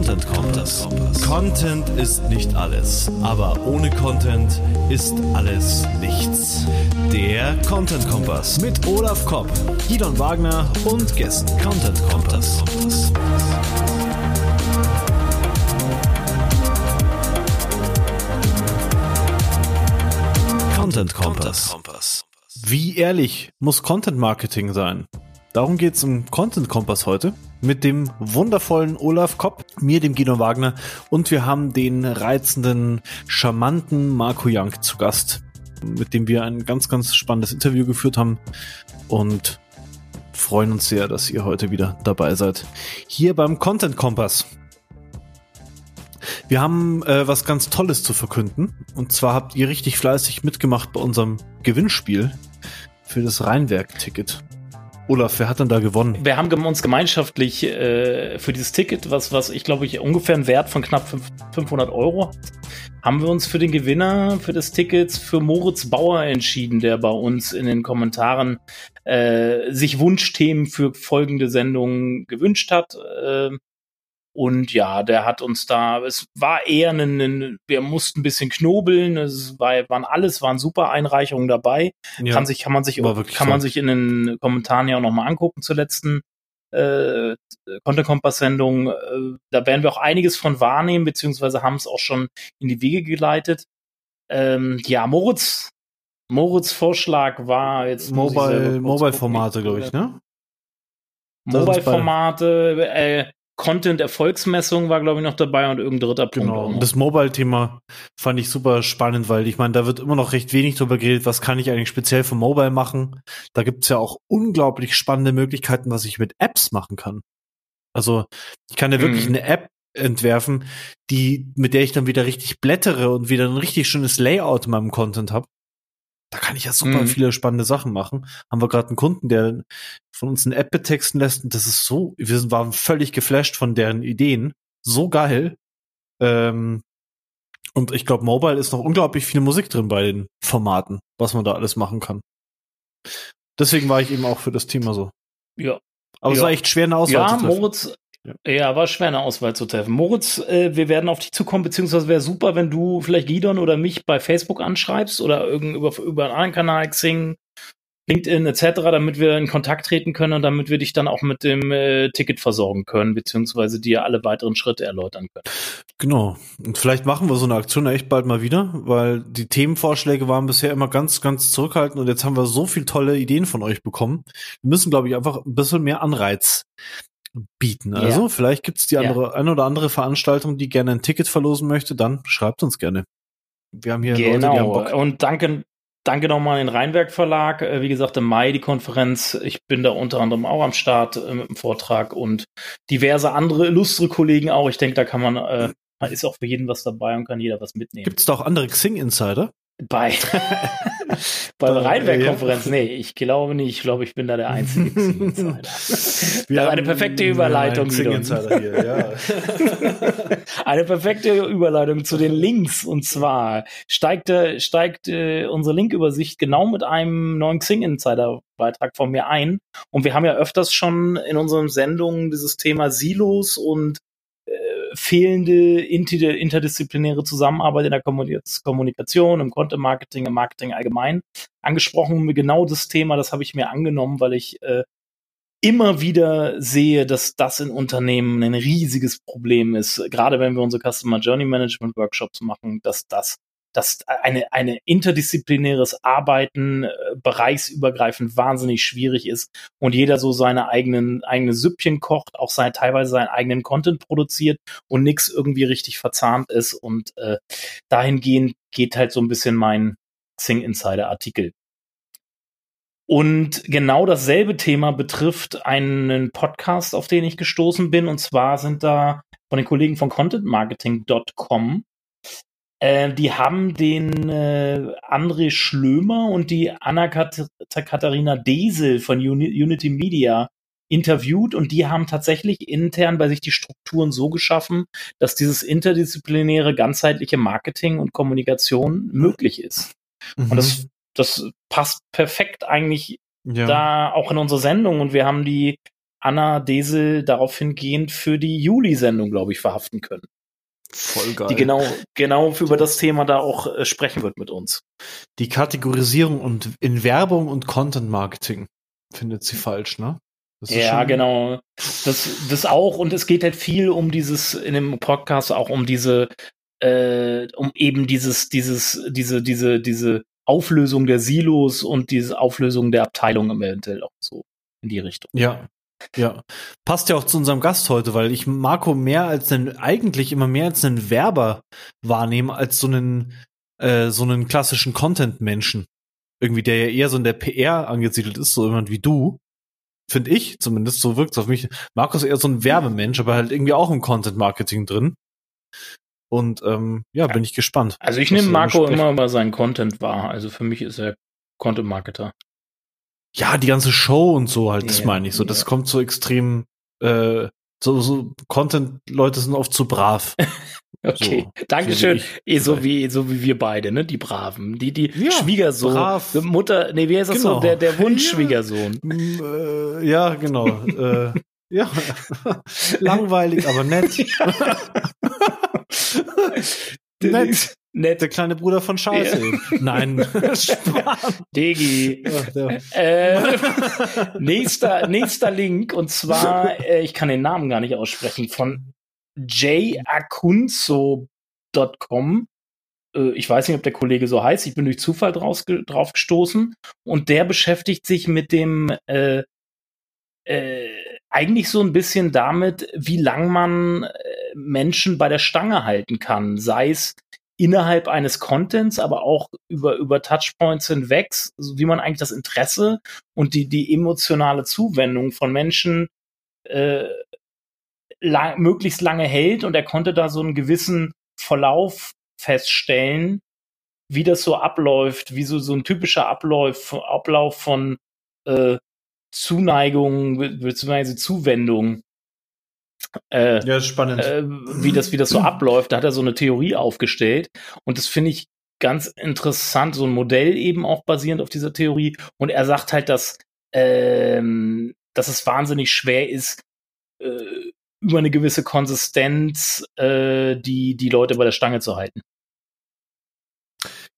Content Kompass. Content ist nicht alles, aber ohne Content ist alles nichts. Der Content Kompass mit Olaf Kopp, Gidon Wagner und Gästen. Content Kompass. Content Kompass. Wie ehrlich muss Content Marketing sein? Darum geht's im Content Kompass heute mit dem wundervollen Olaf Kopp, mir, dem Guido Wagner und wir haben den reizenden, charmanten Marco Young zu Gast, mit dem wir ein ganz, ganz spannendes Interview geführt haben und freuen uns sehr, dass ihr heute wieder dabei seid. Hier beim Content Kompass. Wir haben äh, was ganz Tolles zu verkünden. Und zwar habt ihr richtig fleißig mitgemacht bei unserem Gewinnspiel für das Rheinwerk-Ticket. Olaf, wer hat denn da gewonnen? Wir haben uns gemeinschaftlich äh, für dieses Ticket, was, was ich glaube ich ungefähr einen Wert von knapp 500 Euro hat, haben wir uns für den Gewinner für das Ticket für Moritz Bauer entschieden, der bei uns in den Kommentaren äh, sich Wunschthemen für folgende Sendungen gewünscht hat. Äh, und ja, der hat uns da, es war eher ein, ein wir mussten ein bisschen knobeln, es war, waren alles, waren super Einreichungen dabei. Ja, kann sich, kann man sich, kann man sich in den Kommentaren ja auch nochmal angucken zur letzten äh, Content Kompass Sendung. Äh, da werden wir auch einiges von wahrnehmen, beziehungsweise haben es auch schon in die Wege geleitet. Ähm, ja, Moritz, Moritz Vorschlag war jetzt Mobile, Mobile Formate, glaube ich, ne? Mobile Formate, äh, Content-Erfolgsmessung war, glaube ich, noch dabei und irgendein dritter Punkt. Genau. Das Mobile-Thema fand ich super spannend, weil ich meine, da wird immer noch recht wenig drüber geredet, was kann ich eigentlich speziell für Mobile machen. Da gibt es ja auch unglaublich spannende Möglichkeiten, was ich mit Apps machen kann. Also ich kann ja mhm. wirklich eine App entwerfen, die, mit der ich dann wieder richtig blättere und wieder ein richtig schönes Layout in meinem Content habe. Da kann ich ja super mhm. viele spannende Sachen machen. Haben wir gerade einen Kunden, der von uns eine App betexten lässt und das ist so, wir waren völlig geflasht von deren Ideen. So geil. Ähm, und ich glaube, Mobile ist noch unglaublich viel Musik drin bei den Formaten, was man da alles machen kann. Deswegen war ich eben auch für das Thema so. Ja. Aber ja. es war echt schwer, eine Auswahl ja, zu treffen. Moritz, ja. ja, war schwer, eine Auswahl zu treffen. Moritz, äh, wir werden auf dich zukommen, beziehungsweise wäre super, wenn du vielleicht Gidon oder mich bei Facebook anschreibst oder irgend über, über einen anderen Kanal, Xing, LinkedIn etc., damit wir in Kontakt treten können und damit wir dich dann auch mit dem äh, Ticket versorgen können, beziehungsweise dir alle weiteren Schritte erläutern können. Genau. Und vielleicht machen wir so eine Aktion echt bald mal wieder, weil die Themenvorschläge waren bisher immer ganz, ganz zurückhaltend und jetzt haben wir so viele tolle Ideen von euch bekommen. Wir müssen, glaube ich, einfach ein bisschen mehr Anreiz bieten. Also ja. vielleicht gibt es die andere, ja. eine oder andere Veranstaltung, die gerne ein Ticket verlosen möchte, dann schreibt uns gerne. Wir haben hier genau. Leute, die haben Bock. Und danke, danke nochmal an den Rheinwerk Verlag. Äh, wie gesagt, im Mai die Konferenz. Ich bin da unter anderem auch am Start äh, mit dem Vortrag und diverse andere illustre Kollegen auch. Ich denke, da kann man, äh, ist auch für jeden was dabei und kann jeder was mitnehmen. Gibt es da auch andere Xing-Insider? Bei, bei der Rheinwerk-Konferenz, nee, ich glaube nicht. Ich glaube, ich bin da der einzige Xing-Insider. Wir haben eine perfekte Überleitung. Xing-Insider hier, ja. eine perfekte Überleitung zu den Links. Und zwar steigt, steigt äh, unsere Linkübersicht genau mit einem neuen Xing-Insider-Beitrag von mir ein. Und wir haben ja öfters schon in unseren Sendungen dieses Thema Silos und fehlende interdisziplinäre Zusammenarbeit in der Kommunikation, im Content Marketing, im Marketing allgemein angesprochen. Genau das Thema, das habe ich mir angenommen, weil ich äh, immer wieder sehe, dass das in Unternehmen ein riesiges Problem ist. Gerade wenn wir unsere Customer Journey Management Workshops machen, dass das dass eine, eine interdisziplinäres Arbeiten äh, bereichsübergreifend wahnsinnig schwierig ist und jeder so seine eigenen eigene Süppchen kocht, auch sein, teilweise seinen eigenen Content produziert und nichts irgendwie richtig verzahnt ist und äh, dahingehend geht halt so ein bisschen mein Zing Insider Artikel. Und genau dasselbe Thema betrifft einen Podcast, auf den ich gestoßen bin. Und zwar sind da von den Kollegen von contentmarketing.com äh, die haben den äh, André Schlömer und die Anna-Katharina Desel von Uni Unity Media interviewt und die haben tatsächlich intern bei sich die Strukturen so geschaffen, dass dieses interdisziplinäre, ganzheitliche Marketing und Kommunikation möglich ist. Mhm. Und das, das passt perfekt eigentlich ja. da auch in unsere Sendung und wir haben die Anna Desel darauf hingehend für die Juli-Sendung, glaube ich, verhaften können. Voll geil. Die genau, genau über das Thema da auch äh, sprechen wird mit uns. Die Kategorisierung und in Werbung und Content Marketing findet sie falsch, ne? ja, genau. Das, das auch. Und es geht halt viel um dieses, in dem Podcast auch um diese, äh, um eben dieses, dieses, diese, diese, diese Auflösung der Silos und diese Auflösung der Abteilung eventuell auch so in die Richtung. Ja. Ja, passt ja auch zu unserem Gast heute, weil ich Marco mehr als einen, eigentlich immer mehr als einen Werber wahrnehme, als so einen, äh, so einen klassischen Content-Menschen. Irgendwie, der ja eher so in der PR angesiedelt ist, so jemand wie du finde ich zumindest, so wirkt es auf mich. Markus ist eher so ein Werbemensch, aber halt irgendwie auch im Content Marketing drin. Und ähm, ja, bin ich gespannt. Also ich nehme Marco immer über seinen Content wahr. Also für mich ist er Content Marketer. Ja, die ganze Show und so halt, das meine ich so. Das ja. kommt so extrem äh, so, so Content-Leute sind oft zu brav. okay, so, Dankeschön. Eh, so wie, so wie wir beide, ne? Die Braven. Die, die ja, Schwiegersohn. Brav. Mutter, nee, wie heißt das genau. so? Der, der Wunschschwiegersohn. Ja, äh, ja genau. äh, ja. Langweilig, aber nett. nett. Nett. Der kleine Bruder von Scheiße. Ja. Nein. Digi. äh, nächster, nächster Link und zwar, äh, ich kann den Namen gar nicht aussprechen, von jakunzo.com. Äh, ich weiß nicht, ob der Kollege so heißt. Ich bin durch Zufall draus, drauf gestoßen und der beschäftigt sich mit dem äh, äh, eigentlich so ein bisschen damit, wie lang man äh, Menschen bei der Stange halten kann, sei es innerhalb eines Contents, aber auch über, über Touchpoints hinweg, also wie man eigentlich das Interesse und die, die emotionale Zuwendung von Menschen äh, lang, möglichst lange hält. Und er konnte da so einen gewissen Verlauf feststellen, wie das so abläuft, wie so, so ein typischer Ablauf, Ablauf von äh, Zuneigung bzw. Zuwendung äh, ja, spannend. Äh, wie, das, wie das so abläuft. Da hat er so eine Theorie aufgestellt. Und das finde ich ganz interessant, so ein Modell eben auch basierend auf dieser Theorie. Und er sagt halt, dass, ähm, dass es wahnsinnig schwer ist, äh, über eine gewisse Konsistenz äh, die, die Leute bei der Stange zu halten.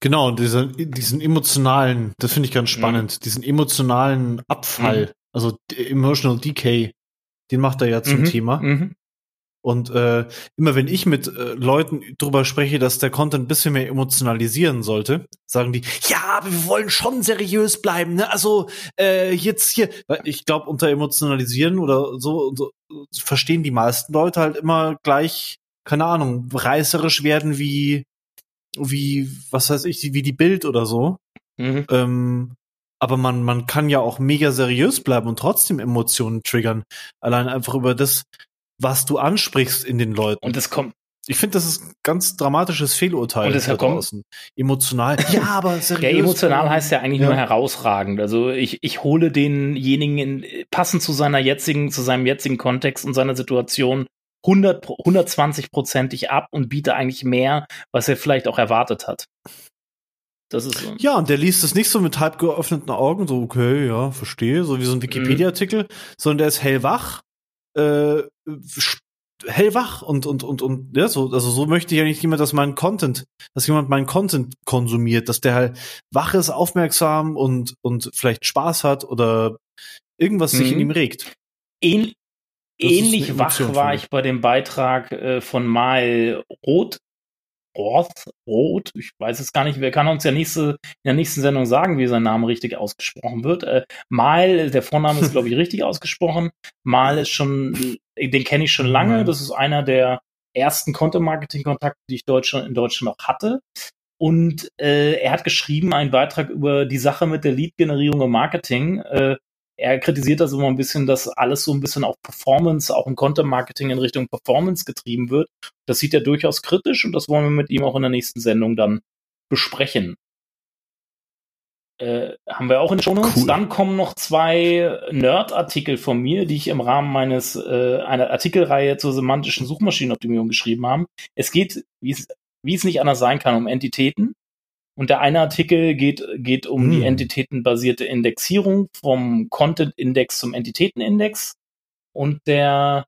Genau, diesen, diesen emotionalen, das finde ich ganz mhm. spannend, mhm. diesen emotionalen Abfall, mhm. also emotional decay, den macht er ja zum mhm. Thema. Mhm. Und äh, immer wenn ich mit äh, Leuten drüber spreche, dass der Content ein bisschen mehr emotionalisieren sollte, sagen die, ja, aber wir wollen schon seriös bleiben. Ne? Also äh, jetzt hier, ich glaube, unter emotionalisieren oder so, so verstehen die meisten Leute halt immer gleich, keine Ahnung, reißerisch werden wie, wie, was weiß ich, wie die Bild oder so. Mhm. Ähm, aber man, man kann ja auch mega seriös bleiben und trotzdem Emotionen triggern. Allein einfach über das, was du ansprichst in den Leuten. Und es kommt. Ich finde, das ist ein ganz dramatisches Fehlurteil. Und es da draußen. Emotional. ja, aber seriös. Ja, emotional heißt ja eigentlich ja. nur herausragend. Also ich, ich hole denjenigen in, passend zu seiner jetzigen, zu seinem jetzigen Kontext und seiner Situation 100, 120-prozentig ab und biete eigentlich mehr, was er vielleicht auch erwartet hat. Das ist so. Ja, und der liest es nicht so mit halb geöffneten Augen, so, okay, ja, verstehe, so wie so ein Wikipedia-Artikel, mhm. sondern der ist hellwach, äh, hellwach und, und, und, und, ja, so, also so möchte ich ja nicht jemand, dass mein Content, dass jemand meinen Content konsumiert, dass der halt wach ist, aufmerksam und, und vielleicht Spaß hat oder irgendwas mhm. sich in mhm. ihm regt. Ähn ähnlich wach war ich bei dem Beitrag äh, von Mal Roth Roth, Roth, ich weiß es gar nicht, wer kann uns ja nächste, in der nächsten Sendung sagen, wie sein Name richtig ausgesprochen wird. Äh, Mal, der Vorname ist, glaube ich, richtig ausgesprochen. Mal ist schon, den kenne ich schon lange. Das ist einer der ersten Content-Marketing-Kontakte, die ich Deutschland, in Deutschland auch hatte. Und äh, er hat geschrieben einen Beitrag über die Sache mit der Lead-Generierung im Marketing. Äh, er kritisiert das immer ein bisschen, dass alles so ein bisschen auf Performance, auch im Content-Marketing in Richtung Performance getrieben wird. Das sieht er durchaus kritisch und das wollen wir mit ihm auch in der nächsten Sendung dann besprechen. Äh, haben wir auch in Show Notes. Cool. Dann kommen noch zwei Nerd-Artikel von mir, die ich im Rahmen meines äh, einer Artikelreihe zur semantischen Suchmaschinenoptimierung geschrieben habe. Es geht, wie es, wie es nicht anders sein kann, um Entitäten. Und der eine Artikel geht, geht um hm. die entitätenbasierte Indexierung vom Content-Index zum Entitätenindex. und der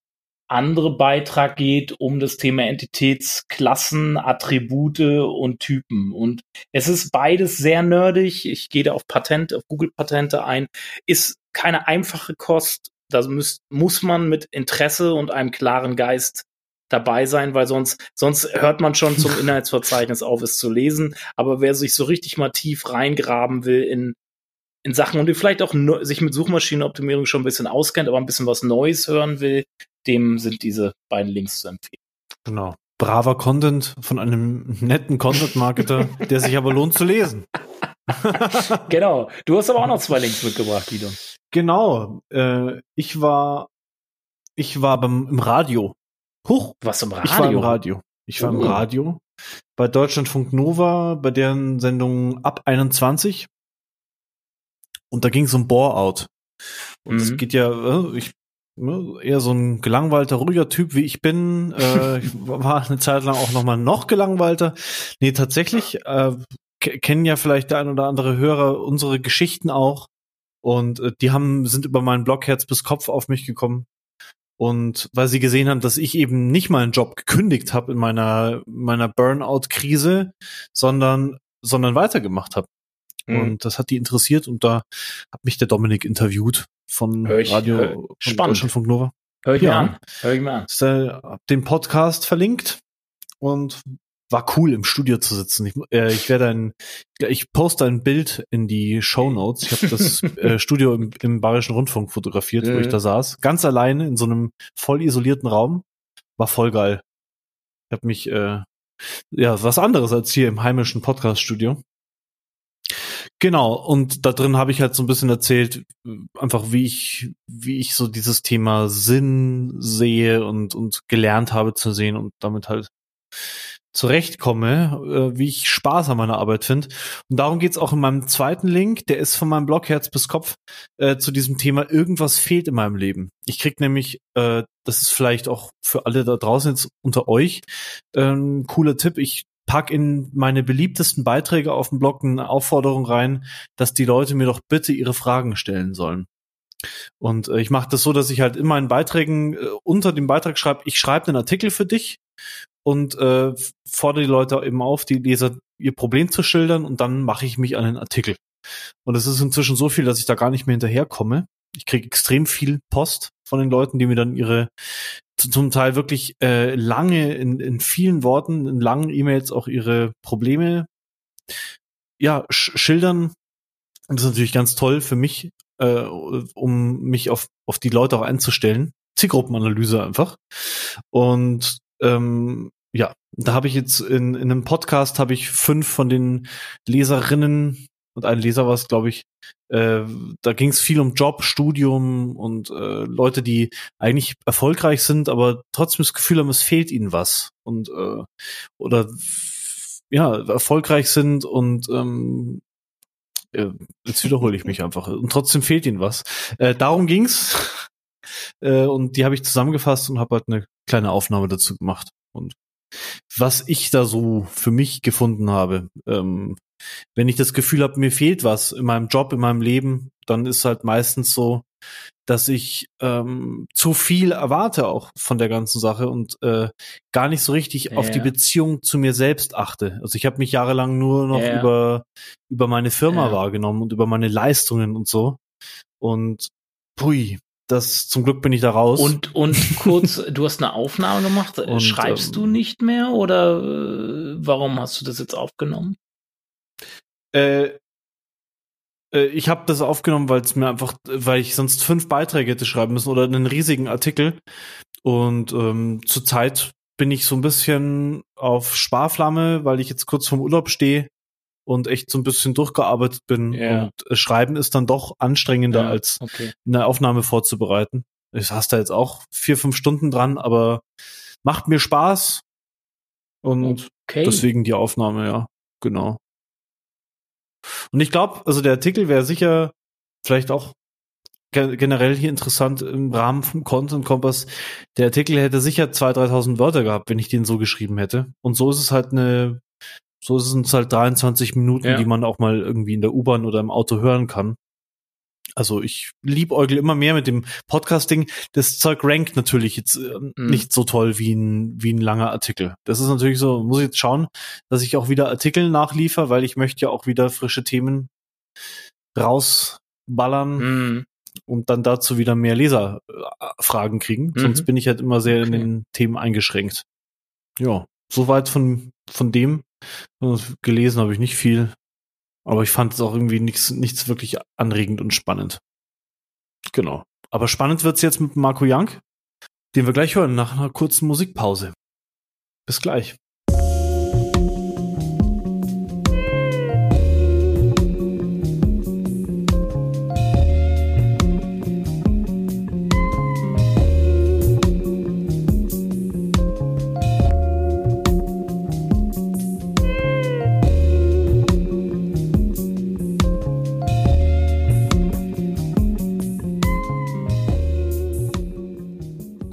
andere Beitrag geht um das Thema Entitätsklassen, Attribute und Typen. Und es ist beides sehr nerdig. Ich gehe da auf Patent, auf Google Patente ein. Ist keine einfache Kost. Da muss, muss man mit Interesse und einem klaren Geist dabei sein, weil sonst, sonst hört man schon zum Inhaltsverzeichnis auf, es zu lesen. Aber wer sich so richtig mal tief reingraben will in, in Sachen und vielleicht auch sich mit Suchmaschinenoptimierung schon ein bisschen auskennt, aber ein bisschen was Neues hören will, dem sind diese beiden Links zu empfehlen. Genau. Braver Content von einem netten Content-Marketer, der sich aber lohnt zu lesen. genau. Du hast aber auch noch zwei Links mitgebracht, Guido. Genau. Äh, ich war, ich war beim, im Radio. Huch. Was im Radio? Ich war im Radio. Ich war oh. im Radio. Bei Deutschlandfunk Nova, bei deren Sendung ab 21. Und da ging es um Bore-out. Und es mhm. geht ja, äh, ich Ne, eher so ein gelangweilter, ruhiger Typ, wie ich bin. Äh, ich war eine Zeit lang auch nochmal noch gelangweilter. Nee, tatsächlich äh, kennen ja vielleicht der ein oder andere Hörer unsere Geschichten auch. Und äh, die haben, sind über meinen Blog Herz bis Kopf auf mich gekommen. Und weil sie gesehen haben, dass ich eben nicht meinen Job gekündigt habe in meiner, meiner Burnout-Krise, sondern, sondern weitergemacht habe. Mhm. Und das hat die interessiert und da hat mich der Dominik interviewt von ich, Radio hör, von spannend. Deutschlandfunk Nova. Hör ich ja. mir an. Hör ich mir an. Ist, äh, den Podcast verlinkt und war cool im Studio zu sitzen. Ich, äh, ich werde ein, ich poste ein Bild in die Show Notes. Ich habe das äh, Studio im, im Bayerischen Rundfunk fotografiert, mhm. wo ich da saß, ganz alleine in so einem voll isolierten Raum. War voll geil. Ich habe mich äh, ja was anderes als hier im heimischen Podcast Studio. Genau, und da drin habe ich halt so ein bisschen erzählt, einfach wie ich, wie ich so dieses Thema Sinn sehe und, und gelernt habe zu sehen und damit halt zurechtkomme, äh, wie ich Spaß an meiner Arbeit finde. Und darum geht's auch in meinem zweiten Link, der ist von meinem Blog Herz bis Kopf äh, zu diesem Thema, irgendwas fehlt in meinem Leben. Ich krieg nämlich, äh, das ist vielleicht auch für alle da draußen jetzt unter euch, äh, ein cooler Tipp, ich pack in meine beliebtesten Beiträge auf dem Blog eine Aufforderung rein, dass die Leute mir doch bitte ihre Fragen stellen sollen. Und äh, ich mache das so, dass ich halt in meinen Beiträgen äh, unter dem Beitrag schreibe, ich schreibe einen Artikel für dich und äh, fordere die Leute eben auf, die Leser ihr Problem zu schildern und dann mache ich mich an den Artikel. Und es ist inzwischen so viel, dass ich da gar nicht mehr hinterherkomme. Ich kriege extrem viel Post von den Leuten, die mir dann ihre zum Teil wirklich äh, lange, in, in vielen Worten, in langen E-Mails auch ihre Probleme ja, sch schildern. Und das ist natürlich ganz toll für mich, äh, um mich auf, auf die Leute auch einzustellen. Zielgruppenanalyse einfach. Und ähm, ja, da habe ich jetzt in, in einem Podcast habe ich fünf von den Leserinnen und ein Leser war es, glaube ich, äh, da ging es viel um Job, Studium und äh, Leute, die eigentlich erfolgreich sind, aber trotzdem das Gefühl haben, es fehlt ihnen was. Und äh, oder ja erfolgreich sind und ähm, äh, jetzt wiederhole ich mich einfach. Und trotzdem fehlt ihnen was. Äh, darum ging's. Äh, und die habe ich zusammengefasst und habe halt eine kleine Aufnahme dazu gemacht und was ich da so für mich gefunden habe. Ähm, wenn ich das Gefühl habe, mir fehlt was in meinem Job, in meinem Leben, dann ist halt meistens so, dass ich ähm, zu viel erwarte auch von der ganzen Sache und äh, gar nicht so richtig ja. auf die Beziehung zu mir selbst achte. Also ich habe mich jahrelang nur noch ja. über über meine Firma ja. wahrgenommen und über meine Leistungen und so. Und pui, das zum Glück bin ich da raus. Und und kurz, du hast eine Aufnahme gemacht. Und, Schreibst ähm, du nicht mehr oder äh, warum hast du das jetzt aufgenommen? Äh, äh, ich habe das aufgenommen, weil es mir einfach, weil ich sonst fünf Beiträge hätte schreiben müssen oder einen riesigen Artikel. Und ähm, zurzeit bin ich so ein bisschen auf Sparflamme, weil ich jetzt kurz vorm Urlaub stehe und echt so ein bisschen durchgearbeitet bin. Ja. Und äh, Schreiben ist dann doch anstrengender, ja, als okay. eine Aufnahme vorzubereiten. Ich saß da jetzt auch vier, fünf Stunden dran, aber macht mir Spaß. Und okay. deswegen die Aufnahme, ja, genau. Und ich glaube, also der Artikel wäre sicher vielleicht auch generell hier interessant im Rahmen vom Content Kompass. Der Artikel hätte sicher 2.000, 3.000 Wörter gehabt, wenn ich den so geschrieben hätte. Und so ist es halt eine, so ist es halt 23 Minuten, ja. die man auch mal irgendwie in der U-Bahn oder im Auto hören kann. Also ich liebäugle immer mehr mit dem Podcasting. Das Zeug rankt natürlich jetzt äh, mhm. nicht so toll wie ein, wie ein langer Artikel. Das ist natürlich so, muss ich jetzt schauen, dass ich auch wieder Artikel nachliefer, weil ich möchte ja auch wieder frische Themen rausballern mhm. und dann dazu wieder mehr Leserfragen kriegen. Mhm. Sonst bin ich halt immer sehr okay. in den Themen eingeschränkt. Ja, soweit von, von dem. Gelesen habe ich nicht viel. Aber ich fand es auch irgendwie nichts, nichts wirklich anregend und spannend. Genau. Aber spannend wird's jetzt mit Marco Young, den wir gleich hören nach einer kurzen Musikpause. Bis gleich.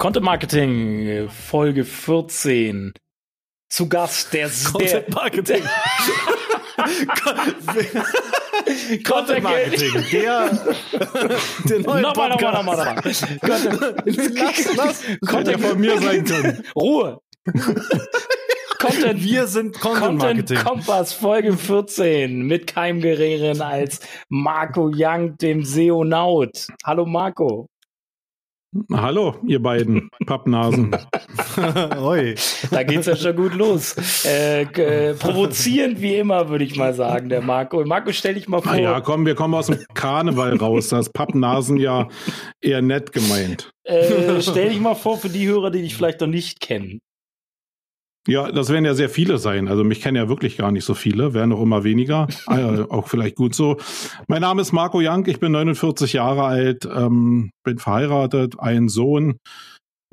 Content Marketing, Folge 14. Zu Gast der Content Marketing. Content Marketing, der, der neue nochmal, Podcast. Nochmal, nochmal, nochmal. lass, lass. Content von mir sein können. Ruhe. Content, wir sind Content, Marketing. Kompass Folge 14 mit keinem geringeren als Marco Young, dem Seonaut. Hallo Marco. Hallo, ihr beiden Pappnasen. da geht's ja schon gut los. Äh, äh, provozierend wie immer, würde ich mal sagen, der Marco. Marco, stell dich mal vor. Ja, komm, wir kommen aus dem Karneval raus. Das Pappnasen ja eher nett gemeint. Äh, stell dich mal vor für die Hörer, die dich vielleicht noch nicht kennen. Ja, das werden ja sehr viele sein. Also mich kennen ja wirklich gar nicht so viele, werden auch immer weniger. äh, auch vielleicht gut so. Mein Name ist Marco Jank, ich bin 49 Jahre alt, ähm, bin verheiratet, einen Sohn,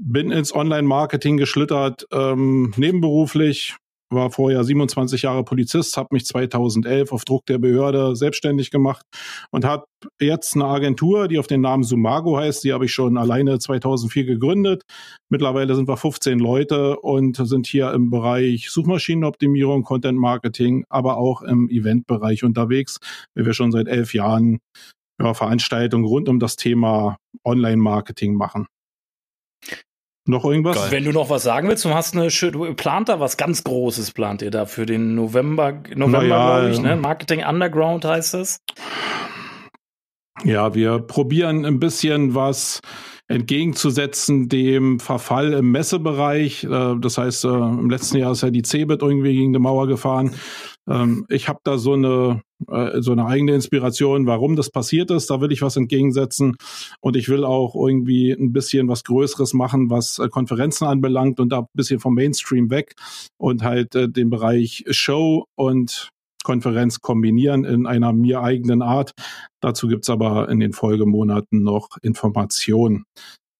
bin ins Online-Marketing geschlittert, ähm, nebenberuflich, war vorher 27 Jahre Polizist, habe mich 2011 auf Druck der Behörde selbstständig gemacht und habe jetzt eine Agentur, die auf den Namen Sumago heißt. Die habe ich schon alleine 2004 gegründet. Mittlerweile sind wir 15 Leute und sind hier im Bereich Suchmaschinenoptimierung, Content Marketing, aber auch im Eventbereich unterwegs, weil wir schon seit elf Jahren ja, Veranstaltungen rund um das Thema Online-Marketing machen. Noch irgendwas? Geil. Wenn du noch was sagen willst, du hast eine du plant da was ganz Großes, plant ihr da für den November, November, ja, glaube ich, ne? Marketing Underground heißt es. Ja, wir probieren ein bisschen was entgegenzusetzen dem Verfall im Messebereich. Äh, das heißt, äh, im letzten Jahr ist ja die Cebit irgendwie gegen die Mauer gefahren. Ähm, ich habe da so eine äh, so eine eigene Inspiration, warum das passiert ist. Da will ich was entgegensetzen und ich will auch irgendwie ein bisschen was Größeres machen, was Konferenzen anbelangt und da ein bisschen vom Mainstream weg und halt den Bereich Show und Konferenz kombinieren in einer mir eigenen Art. Dazu gibt's aber in den Folgemonaten noch Informationen.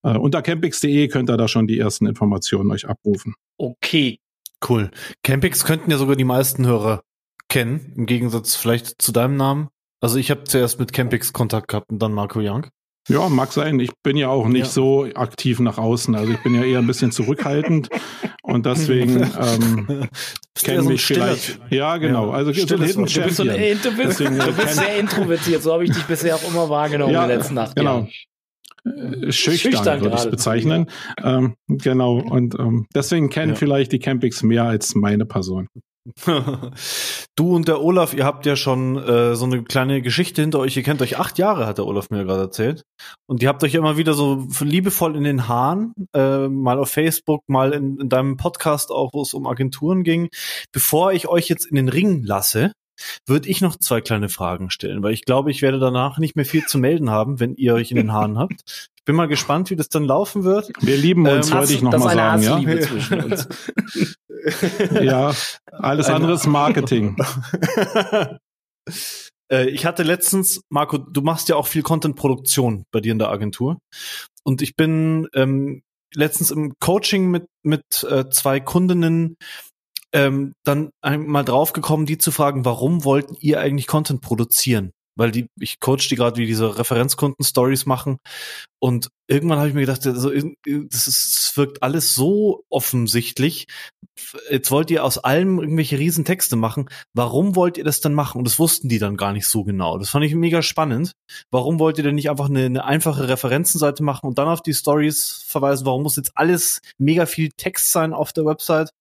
Äh, unter campix.de könnt ihr da schon die ersten Informationen euch abrufen. Okay. Cool. Campix könnten ja sogar die meisten Hörer kennen, im Gegensatz vielleicht zu deinem Namen. Also ich habe zuerst mit Campix Kontakt gehabt und dann Marco Young. Ja, mag sein. Ich bin ja auch nicht ja. so aktiv nach außen. Also ich bin ja eher ein bisschen zurückhaltend und deswegen ähm, kenne so mich vielleicht. Ja, genau. Also so du bist, so ein, du bist, deswegen, du bist sehr introvertiert. So habe ich dich bisher auch immer wahrgenommen ja, in den letzten acht genau. Äh, schüchtern, Schüchtern würde ich es bezeichnen. Ja. Ähm, genau. Und ähm, deswegen kennen ja. vielleicht die Campings mehr als meine Person. du und der Olaf, ihr habt ja schon äh, so eine kleine Geschichte hinter euch. Ihr kennt euch acht Jahre, hat der Olaf mir gerade erzählt. Und ihr habt euch immer wieder so liebevoll in den Haaren, äh, mal auf Facebook, mal in, in deinem Podcast auch, wo es um Agenturen ging. Bevor ich euch jetzt in den Ring lasse, würde ich noch zwei kleine Fragen stellen, weil ich glaube, ich werde danach nicht mehr viel zu melden haben, wenn ihr euch in den Haaren habt. Ich bin mal gespannt, wie das dann laufen wird. Wir lieben uns, ähm, wollte ich noch mal sagen. Ja? zwischen uns. ja, alles andere ist Marketing. Äh, ich hatte letztens, Marco, du machst ja auch viel Content-Produktion bei dir in der Agentur. Und ich bin ähm, letztens im Coaching mit, mit äh, zwei Kundinnen ähm, dann einmal draufgekommen, die zu fragen, warum wollten ihr eigentlich Content produzieren? Weil die, ich coach die gerade, wie diese Referenzkunden-Stories machen. Und irgendwann habe ich mir gedacht, also, das, ist, das wirkt alles so offensichtlich. jetzt wollt ihr aus allem irgendwelche riesen Texte machen. Warum wollt ihr das dann machen? Und das wussten die dann gar nicht so genau. Das fand ich mega spannend. Warum wollt ihr denn nicht einfach eine, eine einfache Referenzenseite machen und dann auf die Stories verweisen? Warum muss jetzt alles mega viel Text sein auf der Website?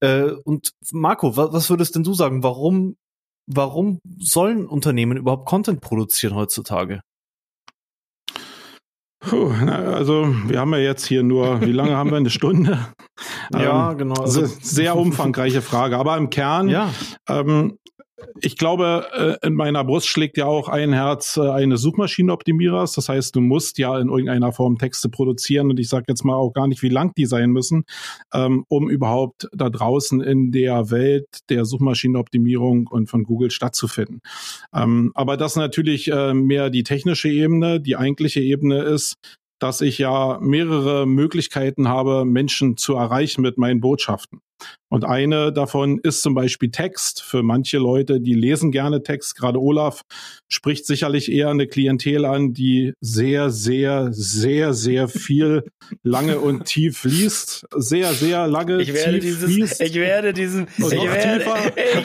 Äh, und Marco, was würdest denn du sagen? Warum, warum sollen Unternehmen überhaupt Content produzieren heutzutage? Puh, also wir haben ja jetzt hier nur, wie lange haben wir? Eine Stunde? Ja, ähm, genau. Also, sehr umfangreiche Frage. Aber im Kern ja. ähm, ich glaube, äh, in meiner Brust schlägt ja auch ein Herz äh, eines Suchmaschinenoptimierers. Das heißt, du musst ja in irgendeiner Form Texte produzieren und ich sage jetzt mal auch gar nicht, wie lang die sein müssen, ähm, um überhaupt da draußen in der Welt der Suchmaschinenoptimierung und von Google stattzufinden. Ähm, aber das natürlich äh, mehr die technische Ebene. Die eigentliche Ebene ist, dass ich ja mehrere Möglichkeiten habe, Menschen zu erreichen mit meinen Botschaften. Und eine davon ist zum Beispiel Text. Für manche Leute, die lesen gerne Text, gerade Olaf spricht sicherlich eher eine Klientel an, die sehr, sehr, sehr, sehr viel lange und tief liest. Sehr, sehr lange ich werde tief dieses, liest. Ich werde diesen, ich werde,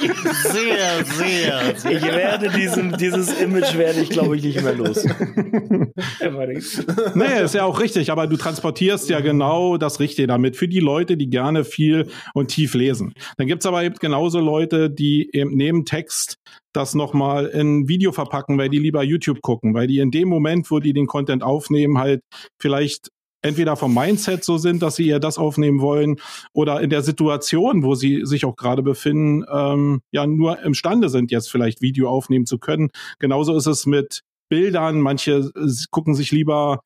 ich, sehr, sehr, ich werde diesem, dieses Image werde ich glaube ich nicht mehr los. nee, ist ja auch richtig, aber du transportierst ja genau das Richtige damit für die Leute, die gerne viel und tief lesen. Dann gibt's aber eben genauso Leute, die eben neben Text das nochmal in Video verpacken, weil die lieber YouTube gucken, weil die in dem Moment, wo die den Content aufnehmen, halt vielleicht entweder vom Mindset so sind, dass sie eher das aufnehmen wollen, oder in der Situation, wo sie sich auch gerade befinden, ähm, ja nur imstande sind, jetzt vielleicht Video aufnehmen zu können. Genauso ist es mit Bildern, manche äh, gucken sich lieber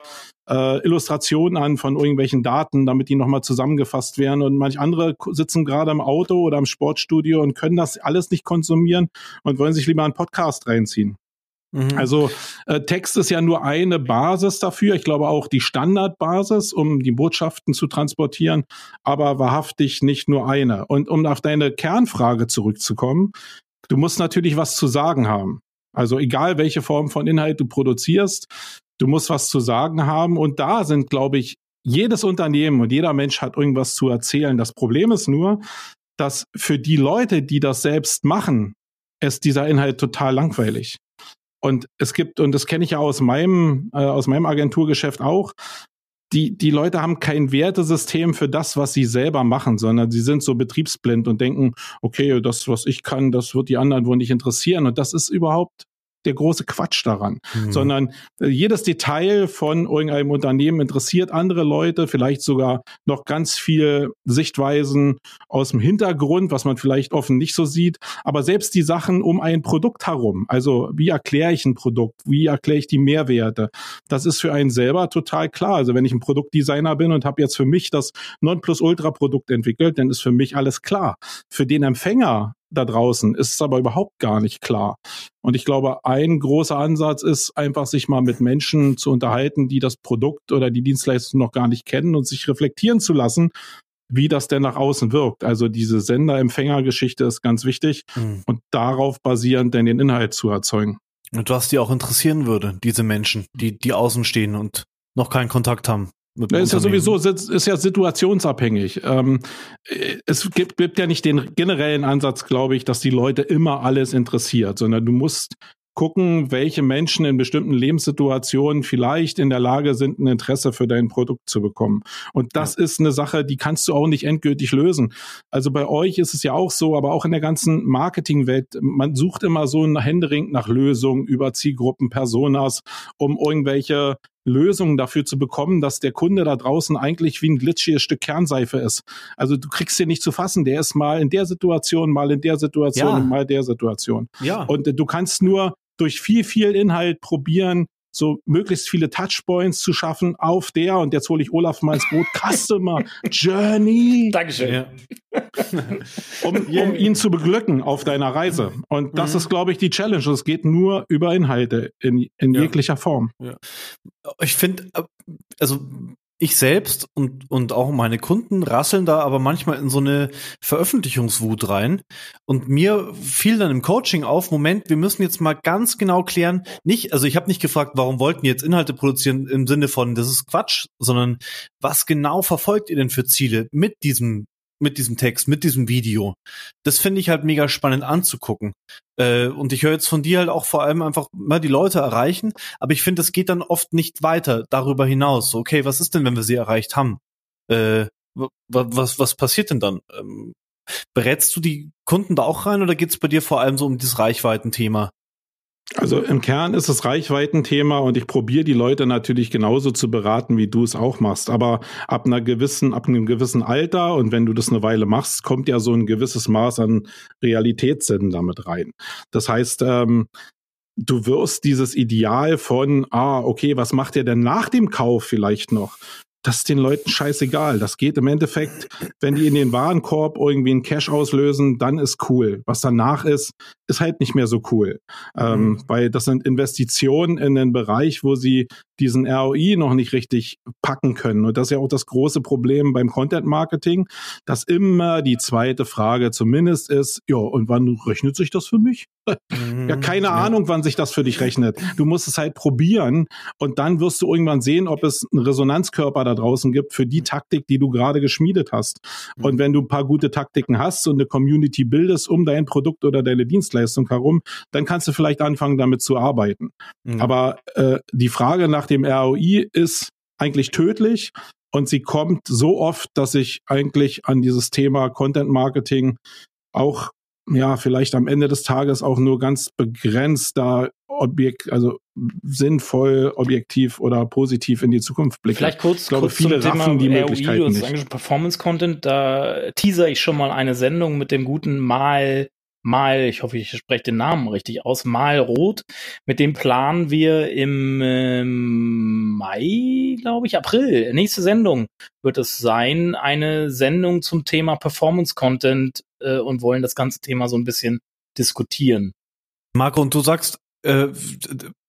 äh, Illustrationen an von irgendwelchen Daten, damit die nochmal zusammengefasst werden. Und manche andere sitzen gerade im Auto oder im Sportstudio und können das alles nicht konsumieren und wollen sich lieber einen Podcast reinziehen. Mhm. Also äh, Text ist ja nur eine Basis dafür. Ich glaube auch die Standardbasis, um die Botschaften zu transportieren, aber wahrhaftig nicht nur eine. Und um auf deine Kernfrage zurückzukommen, du musst natürlich was zu sagen haben. Also egal, welche Form von Inhalt du produzierst, du musst was zu sagen haben. Und da sind, glaube ich, jedes Unternehmen und jeder Mensch hat irgendwas zu erzählen. Das Problem ist nur, dass für die Leute, die das selbst machen, ist dieser Inhalt total langweilig. Und es gibt, und das kenne ich ja aus meinem, äh, aus meinem Agenturgeschäft auch, die, die Leute haben kein Wertesystem für das, was sie selber machen, sondern sie sind so betriebsblind und denken, okay, das, was ich kann, das wird die anderen wohl nicht interessieren. Und das ist überhaupt der große Quatsch daran, mhm. sondern äh, jedes Detail von irgendeinem Unternehmen interessiert andere Leute, vielleicht sogar noch ganz viel Sichtweisen aus dem Hintergrund, was man vielleicht offen nicht so sieht, aber selbst die Sachen um ein Produkt herum, also wie erkläre ich ein Produkt, wie erkläre ich die Mehrwerte, das ist für einen selber total klar. Also wenn ich ein Produktdesigner bin und habe jetzt für mich das Nonplusultra-Produkt entwickelt, dann ist für mich alles klar. Für den Empfänger da draußen ist es aber überhaupt gar nicht klar. Und ich glaube, ein großer Ansatz ist einfach, sich mal mit Menschen zu unterhalten, die das Produkt oder die Dienstleistung noch gar nicht kennen und sich reflektieren zu lassen, wie das denn nach außen wirkt. Also diese Sender-Empfänger-Geschichte ist ganz wichtig mhm. und darauf basierend dann den Inhalt zu erzeugen. Und was die auch interessieren würde, diese Menschen, die, die außen stehen und noch keinen Kontakt haben. Ja, ist ja sowieso ist ja situationsabhängig. Ähm, es gibt, gibt ja nicht den generellen Ansatz, glaube ich, dass die Leute immer alles interessiert, sondern du musst gucken, welche Menschen in bestimmten Lebenssituationen vielleicht in der Lage sind, ein Interesse für dein Produkt zu bekommen. Und das ja. ist eine Sache, die kannst du auch nicht endgültig lösen. Also bei euch ist es ja auch so, aber auch in der ganzen Marketingwelt, man sucht immer so ein Händering nach Lösungen über Zielgruppen, Personas, um irgendwelche Lösungen dafür zu bekommen, dass der Kunde da draußen eigentlich wie ein glitschiges Stück Kernseife ist. Also du kriegst den nicht zu fassen. Der ist mal in der Situation, mal in der Situation ja. und mal der Situation. Ja. Und äh, du kannst nur durch viel, viel Inhalt probieren, so möglichst viele Touchpoints zu schaffen auf der, und jetzt hole ich Olaf mal ins Boot, Customer Journey. Dankeschön. Ja. um, um ihn zu beglücken auf deiner Reise. Und das mhm. ist, glaube ich, die Challenge. Es geht nur über Inhalte in, in ja. jeglicher Form. Ja. Ich finde, äh, also ich selbst und, und auch meine Kunden rasseln da aber manchmal in so eine Veröffentlichungswut rein. Und mir fiel dann im Coaching auf, Moment, wir müssen jetzt mal ganz genau klären, nicht, also ich habe nicht gefragt, warum wollten jetzt Inhalte produzieren im Sinne von, das ist Quatsch, sondern was genau verfolgt ihr denn für Ziele mit diesem mit diesem Text, mit diesem Video. Das finde ich halt mega spannend anzugucken. Äh, und ich höre jetzt von dir halt auch vor allem einfach mal die Leute erreichen, aber ich finde, das geht dann oft nicht weiter darüber hinaus. Okay, was ist denn, wenn wir sie erreicht haben? Äh, was, was passiert denn dann? Ähm, berätst du die Kunden da auch rein oder geht es bei dir vor allem so um das Reichweitenthema? Also im Kern ist es Reichweitenthema und ich probiere die Leute natürlich genauso zu beraten, wie du es auch machst. Aber ab einer gewissen, ab einem gewissen Alter und wenn du das eine Weile machst, kommt ja so ein gewisses Maß an Realitätssinn damit rein. Das heißt, ähm, du wirst dieses Ideal von, ah, okay, was macht ihr denn nach dem Kauf vielleicht noch? das ist den Leuten scheißegal. Das geht im Endeffekt, wenn die in den Warenkorb irgendwie einen Cash auslösen, dann ist cool. Was danach ist, ist halt nicht mehr so cool. Ähm, mhm. Ähm, weil das sind Investitionen in einen Bereich, wo sie diesen ROI noch nicht richtig packen können. Und das ist ja auch das große Problem beim Content Marketing, dass immer die zweite Frage zumindest ist, ja, und wann rechnet sich das für mich? Mhm, ja, keine ja. Ahnung, wann sich das für dich rechnet. Du musst es halt probieren und dann wirst du irgendwann sehen, ob es einen Resonanzkörper da draußen gibt für die Taktik, die du gerade geschmiedet hast. Mhm. Und wenn du ein paar gute Taktiken hast und eine Community bildest um dein Produkt oder deine Dienstleistung herum, dann kannst du vielleicht anfangen, damit zu arbeiten. Mhm. Aber äh, die Frage nach dem ROI ist eigentlich tödlich und sie kommt so oft, dass ich eigentlich an dieses Thema Content Marketing auch ja, vielleicht am Ende des Tages auch nur ganz begrenzt da objekt, also sinnvoll, objektiv oder positiv in die Zukunft blicke. Vielleicht kurz, ich glaube, kurz viele zum raffen Thema die ROI, Möglichkeiten nicht. Performance Content, da teaser ich schon mal eine Sendung mit dem guten Mal Mal, ich hoffe, ich spreche den Namen richtig aus, Mal Rot. Mit dem planen wir im ähm, Mai, glaube ich, April, nächste Sendung wird es sein, eine Sendung zum Thema Performance Content äh, und wollen das ganze Thema so ein bisschen diskutieren. Marco, und du sagst, äh,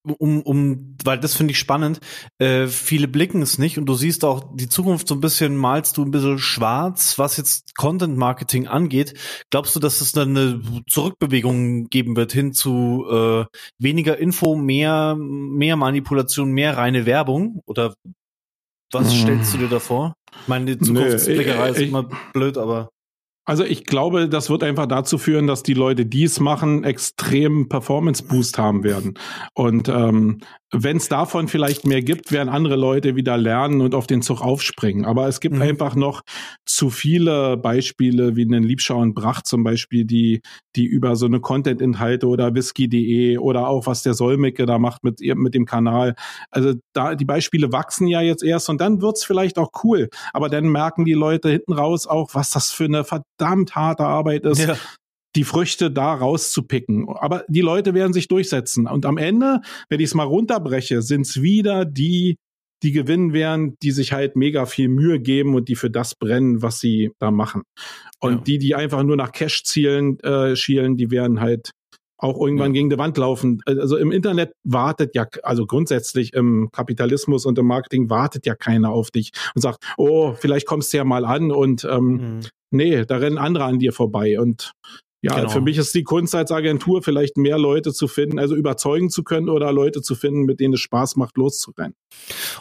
um, um, weil das finde ich spannend. Äh, viele blicken es nicht und du siehst auch die Zukunft so ein bisschen, malst du ein bisschen schwarz, was jetzt Content Marketing angeht. Glaubst du, dass es dann eine Zurückbewegung geben wird hin zu äh, weniger Info, mehr, mehr Manipulation, mehr reine Werbung? Oder was hm. stellst du dir da vor? Ich meine, die Zukunftsblickerei ist immer blöd, aber. Also ich glaube, das wird einfach dazu führen, dass die Leute, die es machen, extrem Performance-Boost haben werden. Und ähm, wenn es davon vielleicht mehr gibt, werden andere Leute wieder lernen und auf den Zug aufspringen. Aber es gibt mhm. einfach noch zu viele Beispiele, wie einen Liebschau und Bracht zum Beispiel, die, die über so eine Content-Inhalte oder whisky.de oder auch was der Solmecke da macht mit, mit dem Kanal. Also da, die Beispiele wachsen ja jetzt erst und dann wird's vielleicht auch cool. Aber dann merken die Leute hinten raus auch, was das für eine verdammt harte Arbeit ist, ja die Früchte da rauszupicken. Aber die Leute werden sich durchsetzen. Und am Ende, wenn ich es mal runterbreche, sind es wieder die, die gewinnen werden, die sich halt mega viel Mühe geben und die für das brennen, was sie da machen. Und ja. die, die einfach nur nach Cash zielen, äh, schielen, die werden halt auch irgendwann ja. gegen die Wand laufen. Also im Internet wartet ja, also grundsätzlich im Kapitalismus und im Marketing wartet ja keiner auf dich und sagt, oh, vielleicht kommst du ja mal an und ähm, mhm. nee, da rennen andere an dir vorbei. Und ja, genau. für mich ist die Kunst als Agentur vielleicht mehr Leute zu finden, also überzeugen zu können oder Leute zu finden, mit denen es Spaß macht, loszurennen.